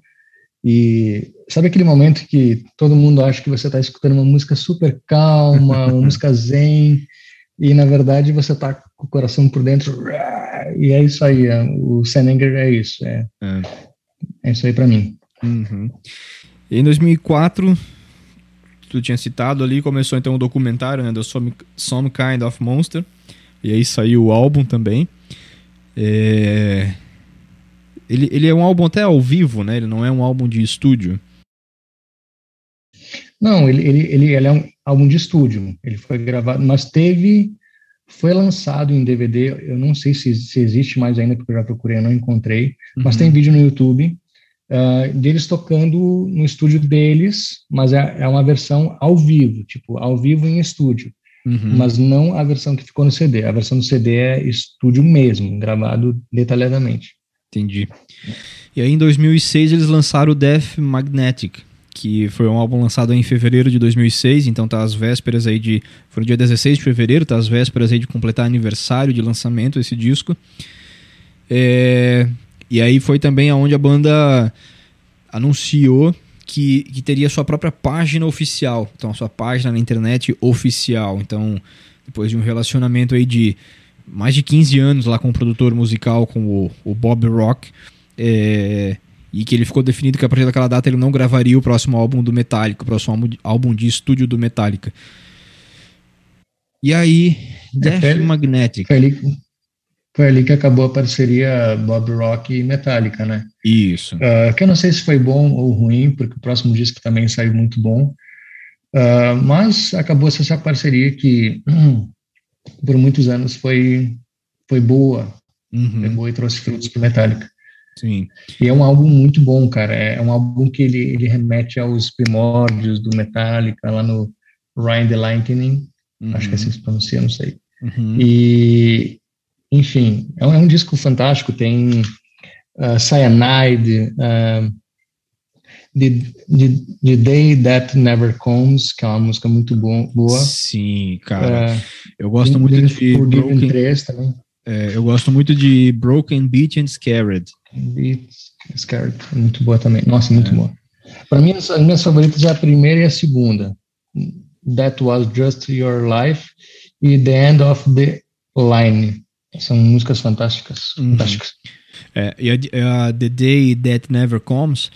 E sabe aquele momento que todo mundo acha que você está escutando uma música super calma, uma música zen, e na verdade você está com o coração por dentro. E é isso aí, é, o Senenger é isso. É, é. é isso aí para mim. Uhum. Em 2004, tu tinha citado ali, começou então o documentário, né, do Some, Some Kind of Monster. E aí saiu o álbum também. É... Ele, ele é um álbum até ao vivo, né? Ele não é um álbum de estúdio. Não, ele, ele, ele, ele é um álbum de estúdio. Ele foi gravado, mas teve. Foi lançado em DVD. Eu não sei se, se existe mais ainda, porque eu já procurei, eu não encontrei. Uhum. Mas tem vídeo no YouTube uh, deles tocando no estúdio deles, mas é, é, uma versão ao vivo, tipo, ao vivo em estúdio. Uhum. Mas não a versão que ficou no CD. A versão do CD é estúdio mesmo, gravado detalhadamente. Entendi. E aí em 2006 eles lançaram o Death Magnetic, que foi um álbum lançado em fevereiro de 2006, então tá às vésperas aí de... Foi no dia 16 de fevereiro, tá às vésperas aí de completar aniversário de lançamento esse disco. É, e aí foi também aonde a banda anunciou que, que teria sua própria página oficial, então a sua página na internet oficial. Então, depois de um relacionamento aí de mais de 15 anos lá com o produtor musical, com o, o Bob Rock, é, e que ele ficou definido que a partir daquela data ele não gravaria o próximo álbum do Metallica, o próximo álbum de, álbum de estúdio do Metallica. E aí, É, Death foi- Magnetic. Foi ali, foi ali que acabou a parceria Bob Rock e Metallica, né? Isso. Ah, que eu não sei se foi bom ou ruim, porque o próximo disco também saiu muito bom. Ah, mas acabou essa parceria que hum, por muitos anos foi, foi boa, foi Uhum, boa e trouxe frutos para Metallica. sim. E é um álbum muito bom, cara. É um álbum que ele, ele remete aos primórdios do Metallica, lá no Ryan the Lightning, acho que assim se pronuncia, não sei. Uhum. E, enfim, é um, é um disco fantástico. Tem uh, Cyanide, uh, the, the, the Day That Never Comes, que é uma música muito bom, boa. Sim, cara. Uh, eu gosto muito de Broken, 3 também. é, eu gosto muito de Broken Beat and Scared. Beats, Scared, muito boa também. Nossa, muito É. boa. Para mim, as, as minhas favoritas é a primeira e a segunda. That Was Just Your Life e The End of the Line. São músicas fantásticas. Uhum. fantásticas. É, e a, a The Day That Never Comes,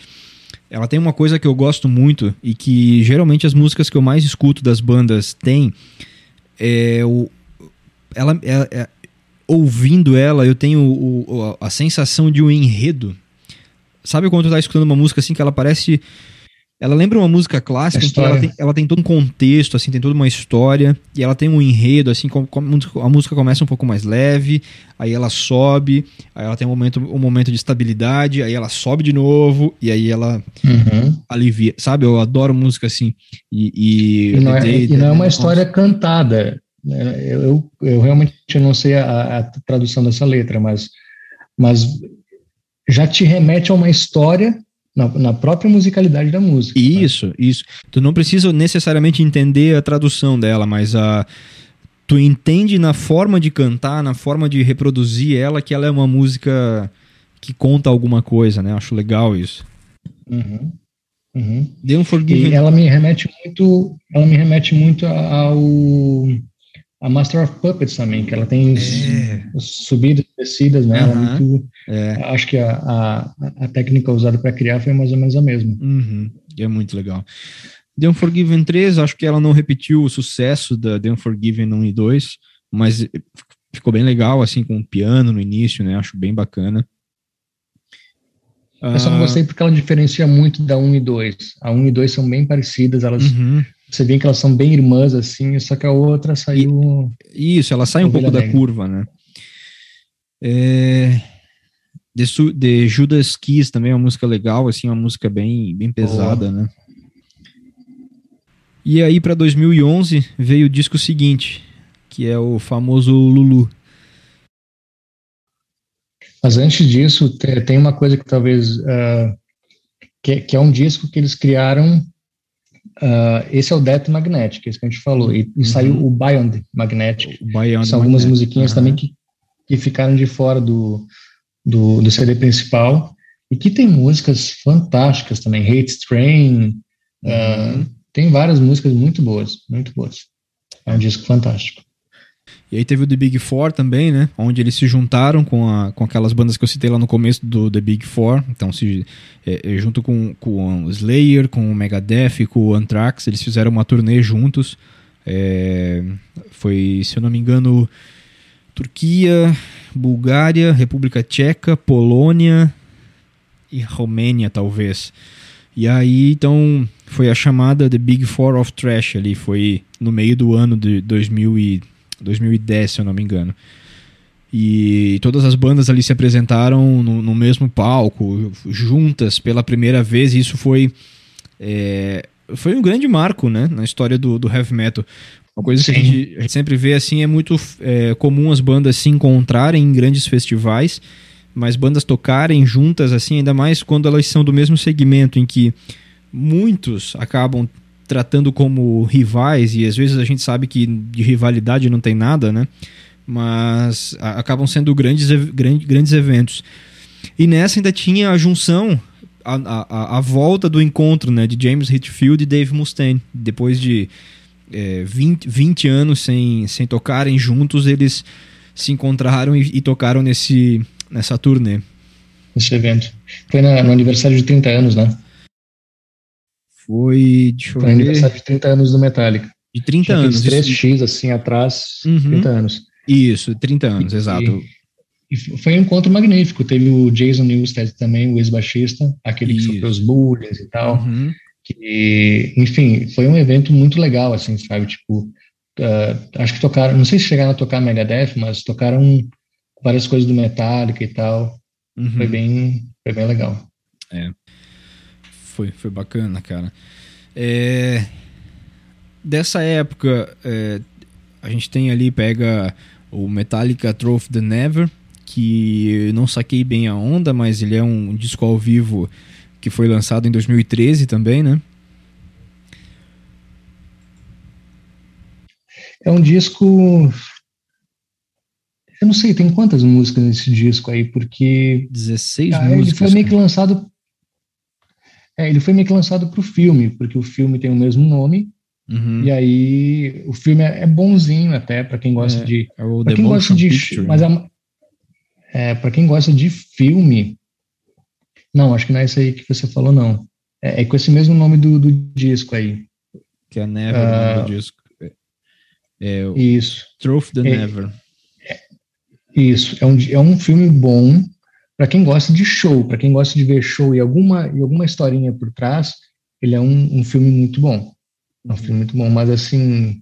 ela tem uma coisa que eu gosto muito e que geralmente as músicas que eu mais escuto das bandas têm é o ela é- é- ouvindo ela eu tenho o- a sensação de um enredo. Sabe quando tu tá escutando uma música assim que ela parece ela lembra uma música clássica A em que ela tem, ela tem todo um contexto, assim, tem toda uma história, e ela tem um enredo, assim, como, como a música começa um pouco mais leve, aí ela sobe, aí ela tem um momento, um momento de estabilidade, aí ela sobe de novo, e aí ela Uhum. alivia. Sabe, eu adoro música assim. E, e, E não, é, e não é uma Never história cantada. né? Eu, eu, eu realmente não sei a, a tradução dessa letra, mas, mas já te remete a uma história na, na própria musicalidade da música. né? Isso, isso. Tu não precisa necessariamente entender a tradução dela, mas a tu entende na forma de cantar, na forma de reproduzir ela que ela é uma música que conta alguma coisa, né? Acho legal isso. Uhum. Uhum. The Unforgiven. E ela me remete muito, ela me remete muito ao a Master of Puppets também, que ela tem É. subidas e descidas, né? Aham. muito, É. acho que a, a, a técnica usada para criar foi mais ou menos a mesma. Uhum, é muito legal. The Unforgiven 3, acho que ela não repetiu o sucesso da The Unforgiven 1 e 2, mas ficou bem legal, assim, com o piano no início, né? Acho bem bacana. Eu só não Ah, gostei porque ela diferencia muito da 1 e 2. A 1 e 2 são bem parecidas, elas, uhum. Você vê que elas são bem irmãs, assim, só que a outra saiu... Isso, ela sai um pouco da Negra. curva, né? É... The, Su- The Judas Kiss também é uma música legal, assim, uma música bem, bem pesada, né? E aí, pra 2011, veio o disco seguinte, que é o famoso Lulu. Mas antes disso, te- tem uma coisa que talvez... ah, que, que é um disco que eles criaram... ah, esse é o Death Magnetic, esse que a gente falou. E, e Uhum. saiu o Beyond Magnetic. O Beyond São algumas Magnetic. musiquinhas Aham. também que, que ficaram de fora do, do, do CD principal. E que tem músicas fantásticas também. Hate Train... ah, Uhum. tem várias músicas muito boas, muito boas. É um disco fantástico. E aí teve o The Big Four também, né? Onde eles se juntaram com, a, com aquelas bandas que eu citei lá no começo do The Big Four. Então, se, é, é, junto com, com o Slayer, com o Megadeth com o Anthrax, eles fizeram uma turnê juntos. É, foi, se eu não me engano, Turquia, Bulgária, República Tcheca, Polônia e Romênia, talvez. E aí, então, foi a chamada The Big Four of Trash ali. Foi no meio do ano de 2000 e 2010, se eu não me engano. E todas as bandas ali se apresentaram no, no mesmo palco, juntas pela primeira vez, e isso foi. é, foi um grande marco né, na história do, do heavy metal. Uma coisa que a Sim. gente, a gente sempre vê assim é muito é, comum as bandas se encontrarem em grandes festivais, mas bandas tocarem juntas, assim, ainda mais quando elas são do mesmo segmento, em que muitos acabam tratando como rivais, e às vezes a gente sabe que de rivalidade não tem nada, né? Mas acabam sendo grandes, grandes eventos. E nessa ainda tinha a junção, a, a, a volta do encontro né, de James Hetfield e Dave Mustaine. Depois de é, 20, 20 anos sem, sem tocarem juntos, eles se encontraram e, e tocaram nesse, nessa turnê. Nesse evento. Foi na, no aniversário de 30 anos, né? Foi, deixa eu Foi ver. aniversário de 30 anos do Metallica. De 30 Tinha anos. 3x assim atrás, uhum. 30 anos. Isso, 30 anos, e, exato. E, foi um encontro magnífico. Teve o Jason Newsted também, o ex-baixista, aquele Isso. que sofreu os bullies e tal. Uhum. Que, enfim, foi um evento muito legal, assim, sabe? Tipo, uh, acho que tocaram, não sei se chegaram a tocar Megadeth, mas tocaram várias coisas do Metallica e tal. Uhum. Foi bem, foi bem legal. É. Foi, foi bacana, cara. É, dessa época, é, a gente tem ali, pega o Metallica Trophy the Never, que não saquei bem a onda, mas ele é um disco ao vivo que foi lançado em 2013 também, né? É um disco. Eu não sei, tem quantas músicas nesse disco aí, porque. 16 ah, músicas. Ele foi meio que lançado. É, ele foi meio que lançado para o filme, porque o filme tem o mesmo nome. Uhum. E aí o filme é, é bonzinho até para quem gosta é, de. É o quem gosta de. Picture, mas né? é, é para quem gosta de filme. Não, acho que não é isso aí que você falou, não. É, é com esse mesmo nome do, do disco aí. Que é Never, uh, o nome do ah, disco. É, isso. Truth the é, Never. Isso. É um, é um filme bom para quem gosta de show, para quem gosta de ver show e alguma, e alguma historinha por trás, ele é um, um filme muito bom. É um filme muito bom, mas assim,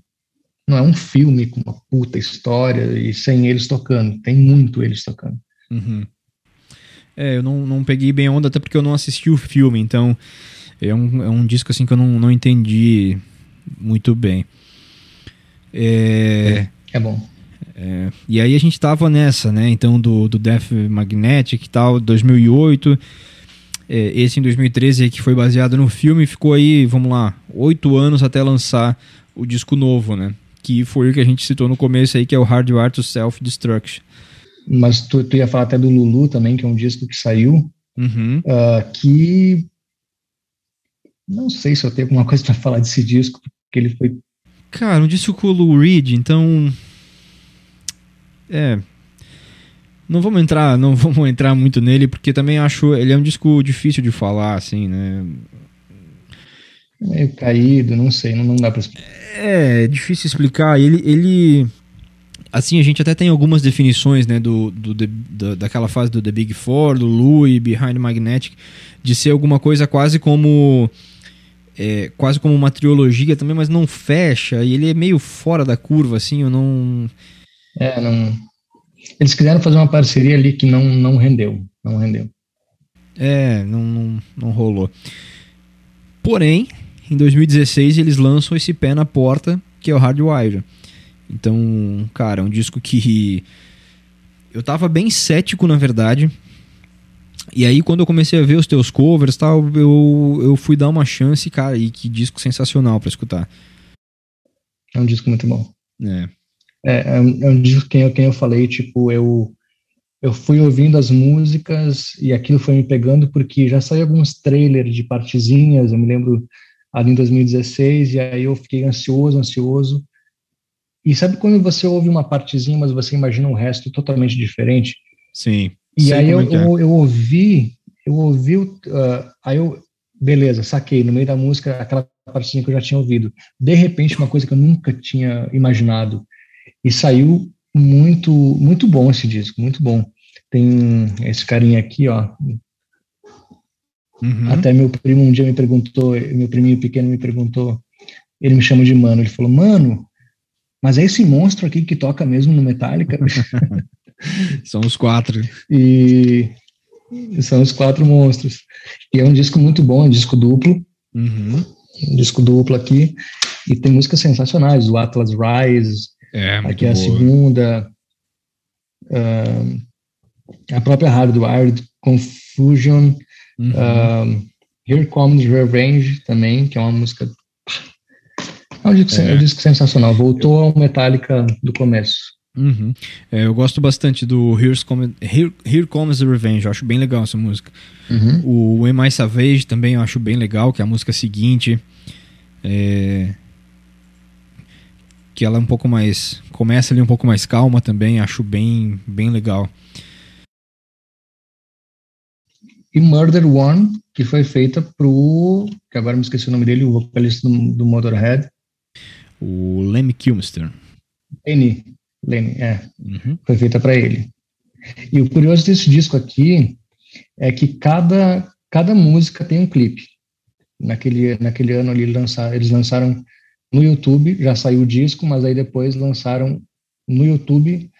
não é um filme com uma puta história e sem eles tocando. Tem muito eles tocando. Uhum. É, eu não, não peguei bem onda, até porque eu não assisti o filme, então é um, é um disco assim que eu não, não entendi muito bem. É, é, é bom. É, e aí a gente tava nessa, né? Então, do, do Death Magnetic e tal, 2008. É, esse em 2013 que foi baseado no filme. Ficou aí, vamos lá, oito anos até lançar o disco novo, né? Que foi o que a gente citou no começo aí, que é o Hardware to Self-Destruction. Mas tu, tu, ia falar até do Lulu também, que é um disco que saiu, uhum. uh, que não sei se eu tenho alguma coisa para falar desse disco, porque ele foi Cara, um disco com o Lou Reed, então é. Não vamos entrar, não vamos entrar muito nele, porque também acho ele é um disco difícil de falar, assim, né? Meio caído, não sei, não, não dá pra explicar. É, é difícil explicar. Ele, ele. Assim, a gente até tem algumas definições, né, do, do, do, daquela fase do The Big Four, do Louis, Behind Magnetic, de ser alguma coisa quase como. É, quase como uma trilogia também, mas não fecha, e ele é meio fora da curva, assim, eu não. É, não. Eles quiseram fazer uma parceria ali que não, não rendeu. Não rendeu. É, não, não, não rolou. Porém, em 2016 eles lançam esse pé na porta, que é o Hardwire. Então, cara, é um disco que eu tava bem cético, na verdade. E aí, quando eu comecei a ver os teus covers tal, eu, eu fui dar uma chance, cara, e que disco sensacional para escutar. É um disco muito bom. É. É, é, um, é um disco quem eu, quem eu falei, tipo, eu, eu fui ouvindo as músicas e aquilo foi me pegando porque já saiu alguns trailers de partezinhas, eu me lembro ali em 2016, e aí eu fiquei ansioso, ansioso. E sabe quando você ouve uma partezinha, mas você imagina um resto totalmente diferente? Sim. E aí eu, é. eu, eu, ouvi, eu ouvi, uh, aí eu, beleza, saquei, no meio da música, aquela partezinha que eu já tinha ouvido. De repente, uma coisa que eu nunca tinha imaginado. E saiu muito, muito bom esse disco, muito bom. Tem esse carinha aqui, ó. Uhum. Até meu primo um dia me perguntou, meu priminho pequeno me perguntou, ele me chama de mano, ele falou, mano, mas é esse monstro aqui que toca mesmo no Metallica? são os quatro. E são os quatro monstros. E é um disco muito bom, é um disco duplo. Uhum. Um disco duplo aqui. E tem músicas sensacionais, o Atlas Rise, é, aqui é a segunda. Uh, a própria Hardwired, Confusion, uhum. uh, Here Comes Revenge também, que é uma música. É um disco, é. um disco sensacional. Voltou ao Metallica do começo. Uhum. É, eu gosto bastante do Here's Come, Here, Here Comes the Revenge, eu acho bem legal essa música. Uhum. O Am I Savage também eu acho bem legal, que é a música seguinte. É... Que ela é um pouco mais. Começa ali um pouco mais calma também, acho bem, bem legal. E Murder One, que foi feita pro. que agora me esqueci o nome dele, o vocalista do, do Motorhead. O Lemmy Kilmister. Lenny, Lenny, é. Uhum. Foi feita para ele. E o curioso desse disco aqui é que cada, cada música tem um clipe. Naquele, naquele ano ali lançaram, eles lançaram no YouTube, já saiu o disco, mas aí depois lançaram no YouTube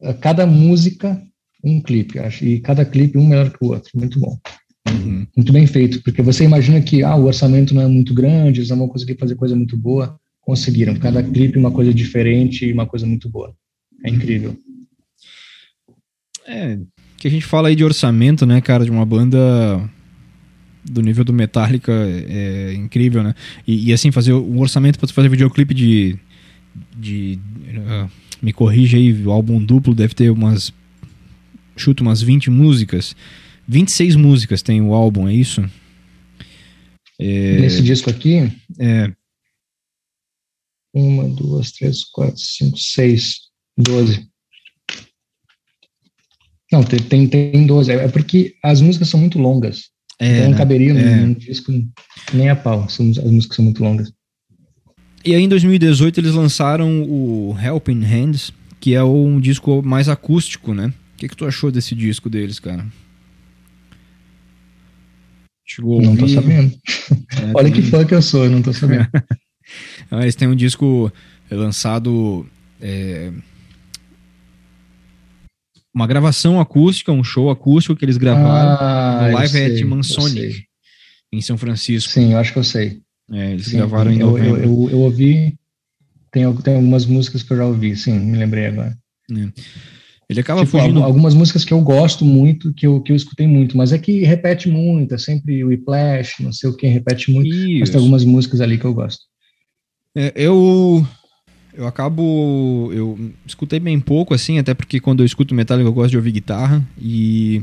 eh, cada música um clipe, acho, e cada clipe um melhor que o outro, muito bom. Uhum. Muito bem feito, porque você imagina que ah, o orçamento não é muito grande, eles não vão conseguir fazer coisa muito boa. Conseguiram, cada clipe uma coisa diferente e uma coisa muito boa. É incrível. É, que a gente fala aí de orçamento, né, cara, de uma banda do nível do Metallica é, é incrível, né? E, e, assim, fazer um orçamento para fazer videoclipe de. de uh, me corrija aí, o álbum duplo deve ter umas chuto umas 20 músicas. 26 músicas tem o álbum, é isso? É... Nesse disco aqui? É. Uma, duas, três, quatro, cinco, seis, doze. Não, tem, tem, tem 12. É porque as músicas são muito longas. É, então não né? caberia é. num disco nem a pau. As músicas são muito longas. E aí em 2018 eles lançaram o Helping Hands, que é um disco mais acústico, né? que, que tu achou desse disco deles, cara? Chegou não tô sabendo. É, Olha que fã que eu sou, eu não tô sabendo. eles têm um disco lançado. É... Uma gravação acústica, um show acústico que eles gravaram ah, no Live at Mansonic, em São Francisco. Sim, eu acho que eu sei. É, eles sim, gravaram em eu, eu, eu, eu, ouvi, tem, tem algumas músicas que eu já ouvi, sim, me lembrei agora. É. Ele acaba tipo, fugindo. Algumas músicas que eu gosto muito, que eu, que eu escutei muito, mas é que repete muito, é sempre o Whiplash, não sei o que, repete muito, Isso. mas tem algumas músicas ali que eu gosto. É, eu eu acabo eu escutei bem pouco assim, até porque quando eu escuto Metallica eu gosto de ouvir guitarra e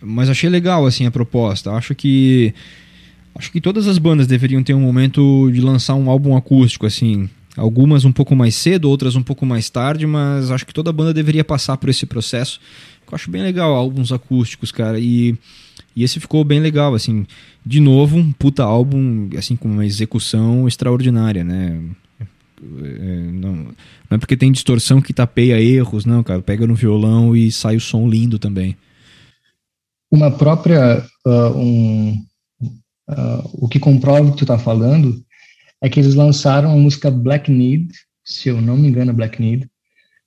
mas achei legal assim a proposta. Acho que acho que todas as bandas deveriam ter um momento de lançar um álbum acústico assim, Algumas um pouco mais cedo, outras um pouco mais tarde, mas acho que toda banda deveria passar por esse processo. Eu acho bem legal, álbuns acústicos, cara. E, e esse ficou bem legal, assim. De novo, um puta álbum, assim, com uma execução extraordinária, né? É, não, não é porque tem distorção que tapeia erros, não, cara. Pega no violão e sai o som lindo também. Uma própria. Uh, um, uh, o que comprova o que tu tá falando é que eles lançaram a música Black Need, se eu não me engano, Black Need,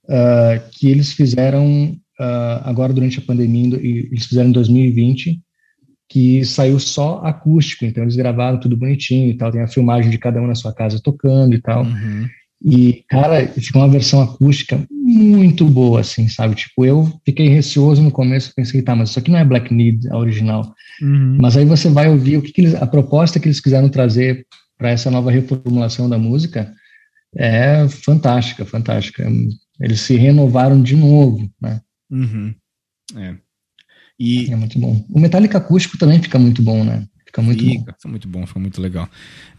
uh, que eles fizeram agora durante a pandemia, eles fizeram em 2020, que saiu só acústico, então eles gravaram tudo bonitinho e tal, tem a filmagem de cada um na sua casa tocando e tal. Uhum. E, cara, ficou uma versão acústica muito boa, assim, sabe? Tipo, eu fiquei receoso no começo, pensei, tá, mas isso aqui não é Black Need, a original. Uhum. Mas aí você vai ouvir o que, que eles, a proposta que eles quiseram trazer para essa nova reformulação da música é fantástica, fantástica. Eles se renovaram de novo, né? Uhum. É. E... é muito bom. O Metallica acústico também fica muito bom, né? Fica muito fica, bom. Fica muito bom, fica muito legal.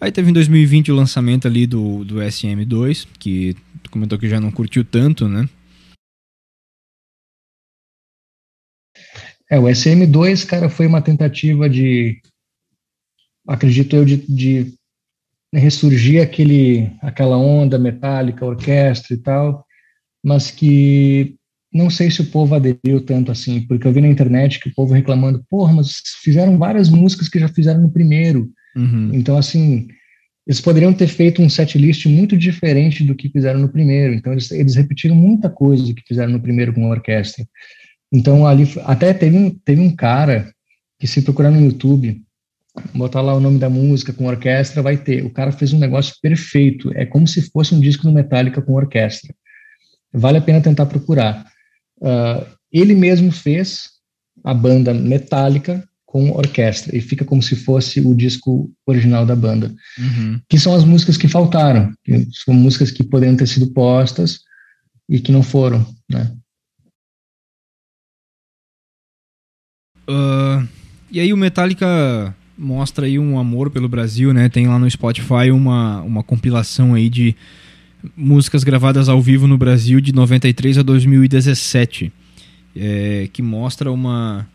Aí teve em 2020 o lançamento ali do, do SM2, que tu comentou que já não curtiu tanto, né? É, o SM2, cara, foi uma tentativa de, acredito eu, de, de ressurgir aquele, aquela onda metálica, orquestra e tal, mas que não sei se o povo aderiu tanto assim, porque eu vi na internet que o povo reclamando, porra, mas fizeram várias músicas que já fizeram no primeiro. Uhum. Então, assim, eles poderiam ter feito um set list muito diferente do que fizeram no primeiro. Então, eles, eles repetiram muita coisa do que fizeram no primeiro com a orquestra. Então, ali, até teve um, teve um cara que, se procurar no YouTube, botar lá o nome da música com orquestra, vai ter. O cara fez um negócio perfeito. É como se fosse um disco do Metallica com orquestra. Vale a pena tentar procurar. Uh, ele mesmo fez a banda Metallica com orquestra e fica como se fosse o disco original da banda, uhum. que são as músicas que faltaram, que são músicas que poderiam ter sido postas e que não foram, né? Uh, e aí o Metallica mostra aí um amor pelo Brasil, né? Tem lá no Spotify uma, uma compilação aí de músicas gravadas ao vivo no Brasil de 93 a 2017, é, que mostra uma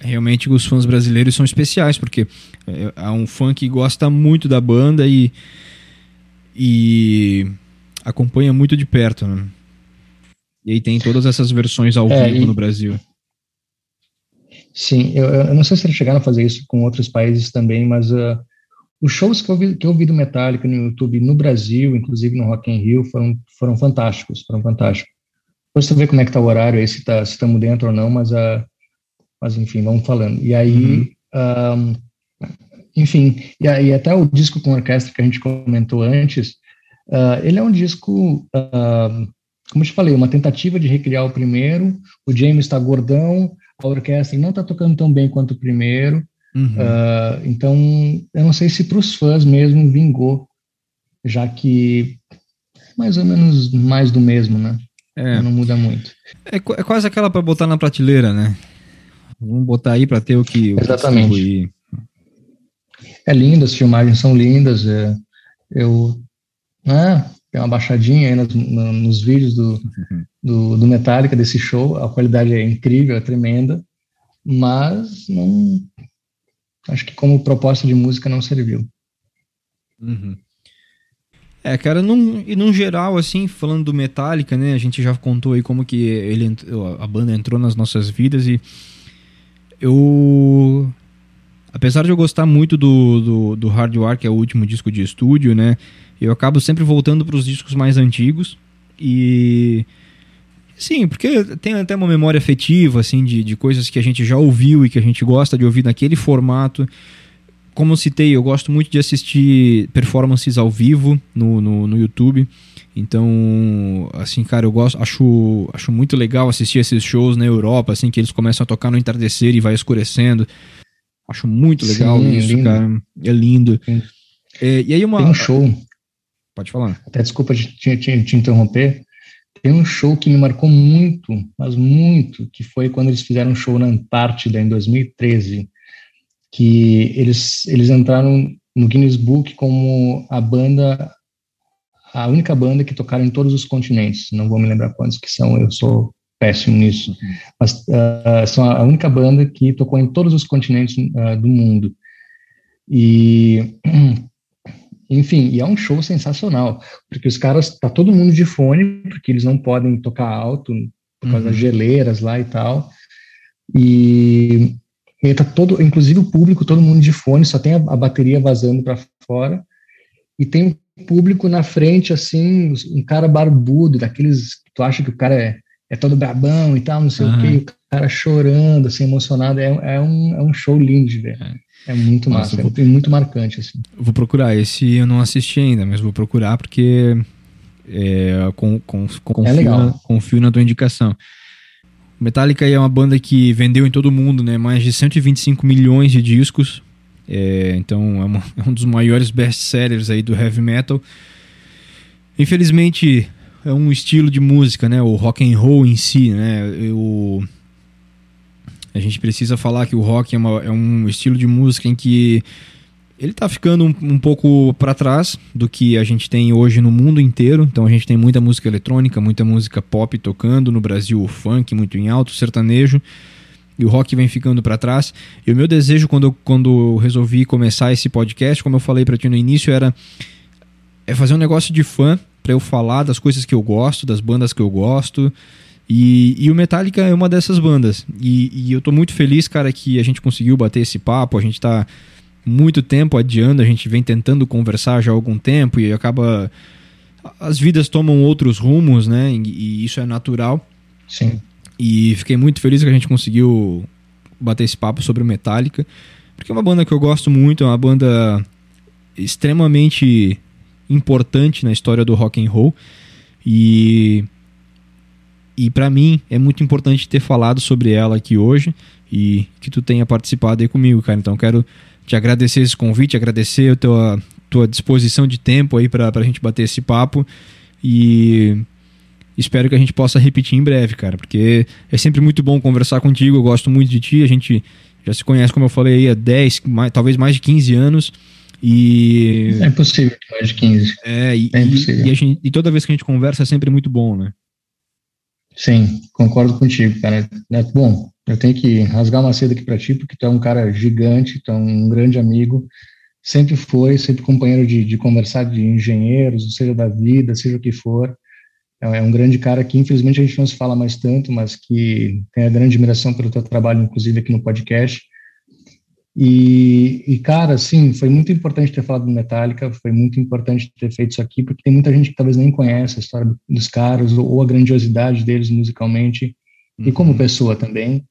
realmente os fãs brasileiros são especiais porque é, há um fã que gosta muito da banda e e acompanha muito de perto, né? E aí tem todas essas versões ao é, vivo e... no Brasil. Sim, eu, eu, não sei se eles chegaram a fazer isso com outros países também, mas uh, os shows que eu, vi, que eu vi do Metallica no YouTube no Brasil, inclusive no Rock in Rio, foram, foram fantásticos, foram fantásticos. Depois você vê como é que tá o horário aí, se tá, se estamos dentro ou não, mas, uh, mas enfim, vamos falando. E aí, uhum. um, enfim, e, e, até o disco com orquestra que a gente comentou antes, uh, ele é um disco, como eu te falei, uma tentativa de recriar o primeiro, o James está gordão, a orquestra não está tocando tão bem quanto o primeiro. Uhum. Uh, então, eu não sei se para os fãs mesmo vingou, já que mais ou menos mais do mesmo, né? É. Não muda muito. É, é quase aquela para botar na prateleira, né? Vamos botar aí para ter o que. O Exatamente. Que é lindo, as filmagens são lindas. É, eu. Ah, tem uma baixadinha aí nos, nos vídeos do, uhum. do, do, Metallica, desse show. A qualidade é incrível, é tremenda, mas não. Acho que como proposta de música não serviu. Uhum. É, cara, num, e num geral, assim, falando do Metallica, né, a gente já contou aí como que ele, a banda entrou nas nossas vidas e eu, apesar de eu gostar muito do, do, do Hard War, que é o último disco de estúdio, né, eu acabo sempre voltando para os discos mais antigos e sim, porque tem até uma memória afetiva assim de, de coisas que a gente já ouviu e que a gente gosta de ouvir naquele formato. Como eu citei, eu gosto muito de assistir performances ao vivo no, no, no YouTube. Então, assim, cara, eu gosto, acho, acho muito legal assistir esses shows na Europa, assim, que eles começam a tocar no entardecer e vai escurecendo. Acho muito legal Sim, isso, lindo. cara. É lindo. É, e aí uma. Tem um show Pode falar. Até desculpa te, te, te interromper. Tem um show que me marcou muito, mas muito, que foi quando eles fizeram um show na Antártida em 2013, que eles, eles entraram no Guinness Book como a banda, a única banda que tocaram em todos os continentes. Não vou me lembrar quantos que são, eu sou péssimo nisso. Uhum. Mas uh, são a única banda que tocou em todos os continentes uh, do mundo. E Enfim, e é um show sensacional, porque os caras, tá todo mundo de fone, porque eles não podem tocar alto por causa uhum. das geleiras lá e tal. E, e tá todo, inclusive o público, todo mundo de fone, só tem a, a bateria vazando para fora. E tem um público na frente, assim, um cara barbudo, daqueles que tu acha que o cara é, é todo brabão e tal, não sei uhum. o quê, o cara chorando, assim, emocionado. É, é, um, é um show lindo de ver. É. É muito massa, vou, é muito marcante, assim. Vou procurar, esse eu não assisti ainda, mas vou procurar porque é, com, com, com, confio, é na, confio na tua indicação. Metallica é uma banda que vendeu em todo o mundo né, mais de 125 milhões de discos. É, então é, uma, é, um dos maiores best-sellers aí do heavy metal. Infelizmente é um estilo de música, né, o rock and roll em si, né, o a gente precisa falar que o rock é, uma, é um estilo de música em que ele está ficando um, um pouco para trás do que a gente tem hoje no mundo inteiro. Então a gente tem muita música eletrônica, muita música pop tocando no Brasil, o funk muito em alto, sertanejo. E o rock vem ficando para trás. E o meu desejo quando, quando eu resolvi começar esse podcast, como eu falei para ti no início, era é fazer um negócio de fã para eu falar das coisas que eu gosto, das bandas que eu gosto. E, e o Metallica é uma dessas bandas. E, e, eu tô muito feliz, cara, que a gente conseguiu bater esse papo. A gente tá muito tempo adiando, a gente vem tentando conversar já há algum tempo e acaba. As vidas tomam outros rumos, né? E, e isso é natural. Sim. E fiquei muito feliz que a gente conseguiu bater esse papo sobre o Metallica. Porque é uma banda que eu gosto muito, é uma banda extremamente importante na história do rock and roll. E e para mim é muito importante ter falado sobre ela aqui hoje e que tu tenha participado aí comigo, cara. Então quero te agradecer esse convite, agradecer a tua, tua disposição de tempo aí para a gente bater esse papo e espero que a gente possa repetir em breve, cara, porque é sempre muito bom conversar contigo, eu gosto muito de ti, a gente já se conhece, como eu falei aí, há 10, mais, talvez mais de 15 anos. E. É impossível mais de 15. É, e, é impossível. E, e, gente, e, toda vez que a gente conversa é sempre muito bom, né? Sim, concordo contigo, cara. É, bom, eu tenho que rasgar uma seda aqui para ti, porque tu é um cara gigante, tu é um grande amigo, sempre foi, sempre companheiro de, de conversar de engenheiros, seja da vida, seja o que for. É, é um grande cara que, infelizmente, a gente não se fala mais tanto, mas que tem a grande admiração pelo teu trabalho, inclusive aqui no podcast. E, e, cara, sim, foi muito importante ter falado do Metallica, foi muito importante ter feito isso aqui, porque tem muita gente que talvez nem conhece a história dos caras ou, ou a grandiosidade deles musicalmente uhum. e como pessoa também,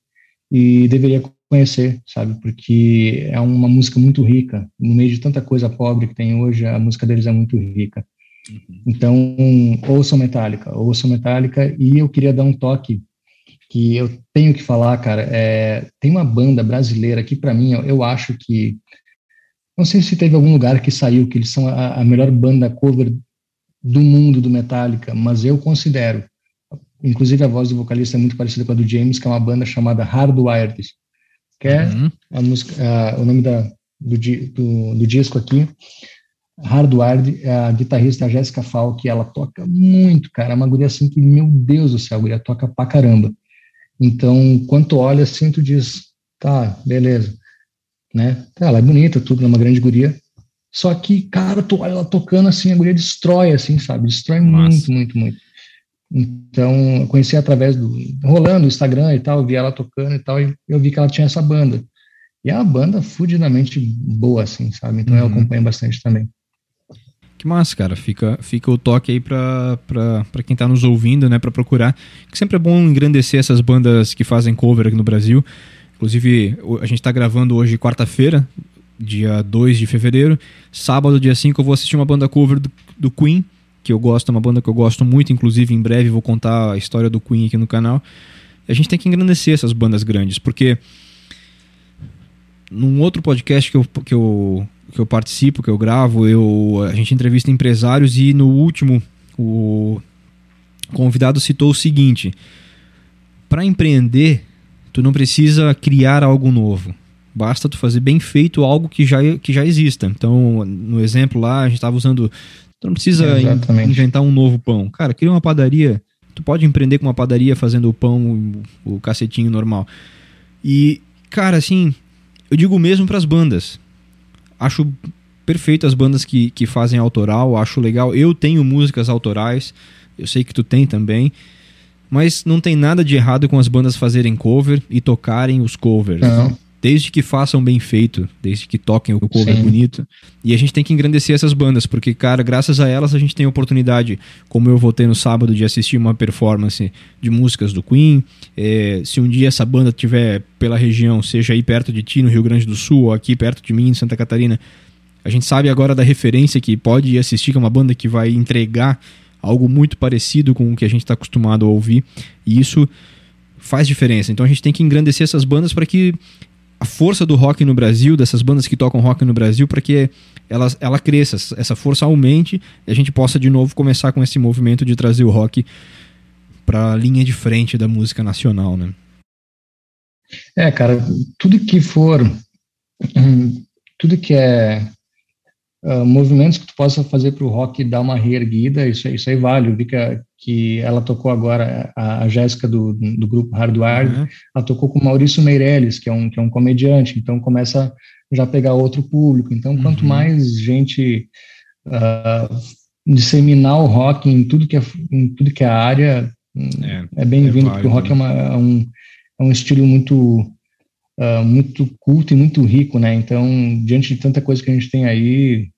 e deveria conhecer, sabe? Porque é uma música muito rica, no meio de tanta coisa pobre que tem hoje, a música deles é muito rica. Uhum. Então, ouçam Metallica, ouçam Metallica, e eu queria dar um toque que eu tenho que falar, cara, é, tem uma banda brasileira que para mim eu, eu, acho que não sei se teve algum lugar que saiu que eles são a, a, melhor banda cover do mundo do Metallica, mas eu considero, inclusive a voz do vocalista é muito parecida com a do James, que é uma banda chamada Hardwired, que é uhum. a música, a, o nome da, do, do, do disco aqui Hardwired, a guitarrista Jéssica Falk, ela toca muito, cara, é uma guria assim que, meu Deus do céu, a guria toca pra caramba. Então, quando tu olha assim, tu diz, tá, beleza, né? Ela é bonita, tudo, é uma grande guria. Só que, cara, tu olha ela tocando assim, a guria destrói, assim, sabe? Destrói Nossa. muito, muito, muito. Então, eu conheci através do. rolando o Instagram e tal, vi ela tocando e tal, e eu vi que ela tinha essa banda. E é uma banda fudidamente boa, assim, sabe? Então uhum. eu acompanho bastante também. Massa, cara. Fica, fica o toque aí pra, pra, pra quem tá nos ouvindo, né? Pra procurar. Que sempre é bom engrandecer essas bandas que fazem cover aqui no Brasil. Inclusive, a gente tá gravando hoje quarta-feira, dia 2 de fevereiro. Sábado, dia 5, eu vou assistir uma banda cover do, do Queen, que eu gosto, é uma banda que eu gosto muito. Inclusive, em breve vou contar a história do Queen aqui no canal. A gente tem que engrandecer essas bandas grandes, porque num outro podcast que eu, que eu que eu participo, que eu gravo, eu, a gente entrevista empresários e no último o convidado citou o seguinte: para empreender, tu não precisa criar algo novo. Basta tu fazer bem feito algo que já, que já exista. Então, no exemplo lá, a gente estava usando. Tu não precisa Exatamente. inventar um novo pão. Cara, cria uma padaria. Tu pode empreender com uma padaria fazendo o pão, o, o cacetinho normal. E, cara, assim, eu digo mesmo para as bandas acho perfeito as bandas que, que fazem autoral, acho legal. Eu tenho músicas autorais, eu sei que tu tem também. Mas não tem nada de errado com as bandas fazerem cover e tocarem os covers. Não. Desde que façam bem feito, desde que toquem o cover Sim. bonito. E a gente tem que engrandecer essas bandas, porque, cara, graças a elas a gente tem a oportunidade, como eu vou ter no sábado, de assistir uma performance de músicas do Queen. É, se um dia essa banda estiver pela região, seja aí perto de ti, no Rio Grande do Sul, ou aqui perto de mim, em Santa Catarina, a gente sabe agora da referência que pode ir assistir, que é uma banda que vai entregar algo muito parecido com o que a gente está acostumado a ouvir. E isso faz diferença. Então a gente tem que engrandecer essas bandas para que a força do rock no Brasil, dessas bandas que tocam rock no Brasil, para que ela, ela cresça, essa força aumente e a gente possa de novo começar com esse movimento de trazer o rock para a linha de frente da música nacional, né? É, cara, tudo que for, hum, tudo que é uh, movimentos que tu possa fazer para o rock dar uma reerguida, isso, isso aí vale. Eu vi que, a, que ela tocou agora, a, a Jéssica do, do grupo Hardware, uhum. ela tocou com o Maurício Meirelles, que é um, que é um comediante, então começa já a pegar outro público. Então, uhum. quanto mais gente uh, disseminar o rock em tudo que é, em tudo que é área, é, é bem-vindo, é porque o rock né? é, uma, é, um, é um estilo muito uh, muito culto e muito rico, né? Então, diante de tanta coisa que a gente tem aí,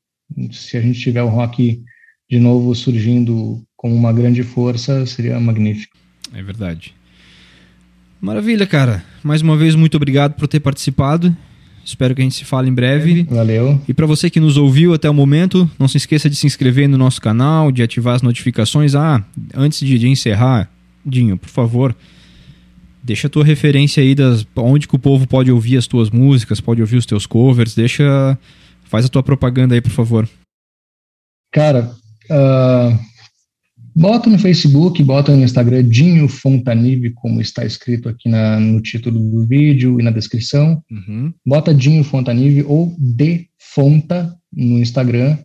se a gente tiver o rock de novo surgindo com uma grande força, seria magnífico. É verdade. Maravilha, cara. Mais uma vez, muito obrigado por ter participado. Espero que a gente se fale em breve. Valeu. E para você que nos ouviu até o momento, não se esqueça de se inscrever no nosso canal, de ativar as notificações. Ah, antes de, de encerrar, Dinho, por favor, deixa a tua referência aí das onde que o povo pode ouvir as tuas músicas, pode ouvir os teus covers, deixa faz a tua propaganda aí, por favor. Cara, uh, bota no Facebook, bota no Instagram Dinho Fontanive, como está escrito aqui na, no título do vídeo e na descrição. Uhum. Bota Dinho Fontanive ou De Fonta no Instagram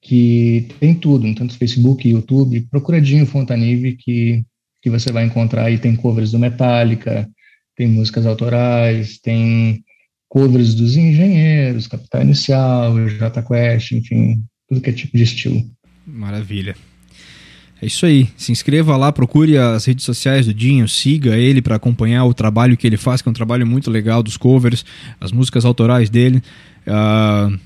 que tem tudo, tanto Facebook, YouTube, procura Dinho Fontanive que, que você vai encontrar aí, tem covers do Metallica, tem músicas autorais, tem covers dos Engenheiros, Capital Inicial, J Quest, enfim, tudo que é tipo de estilo. Maravilha. É isso aí. Se inscreva lá, procure as redes sociais do Dinho, siga ele para acompanhar o trabalho que ele faz, que é um trabalho muito legal dos covers, as músicas autorais dele. Uh,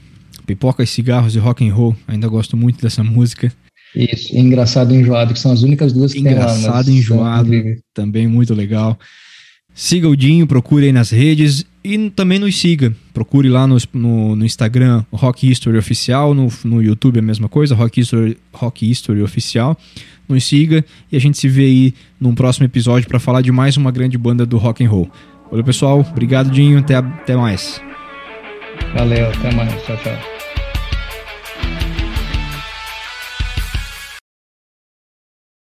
Pipocas, cigarros e rock and roll. Ainda gosto muito dessa música. Isso, engraçado e enjoado, que são as únicas duas que engraçado tem lá. Engraçado e enjoado, também muito legal. Siga o Dinho, procure aí nas redes e também nos siga. Procure lá no, no, no Instagram Rock History Oficial, no, no YouTube a mesma coisa, Rock History, Rock History Oficial. Nos siga e a gente se vê aí num próximo episódio para falar de mais uma grande banda do rock and roll. Valeu pessoal, obrigado Dinho, até, até mais. Valeu, até mais. Tchau, tchau.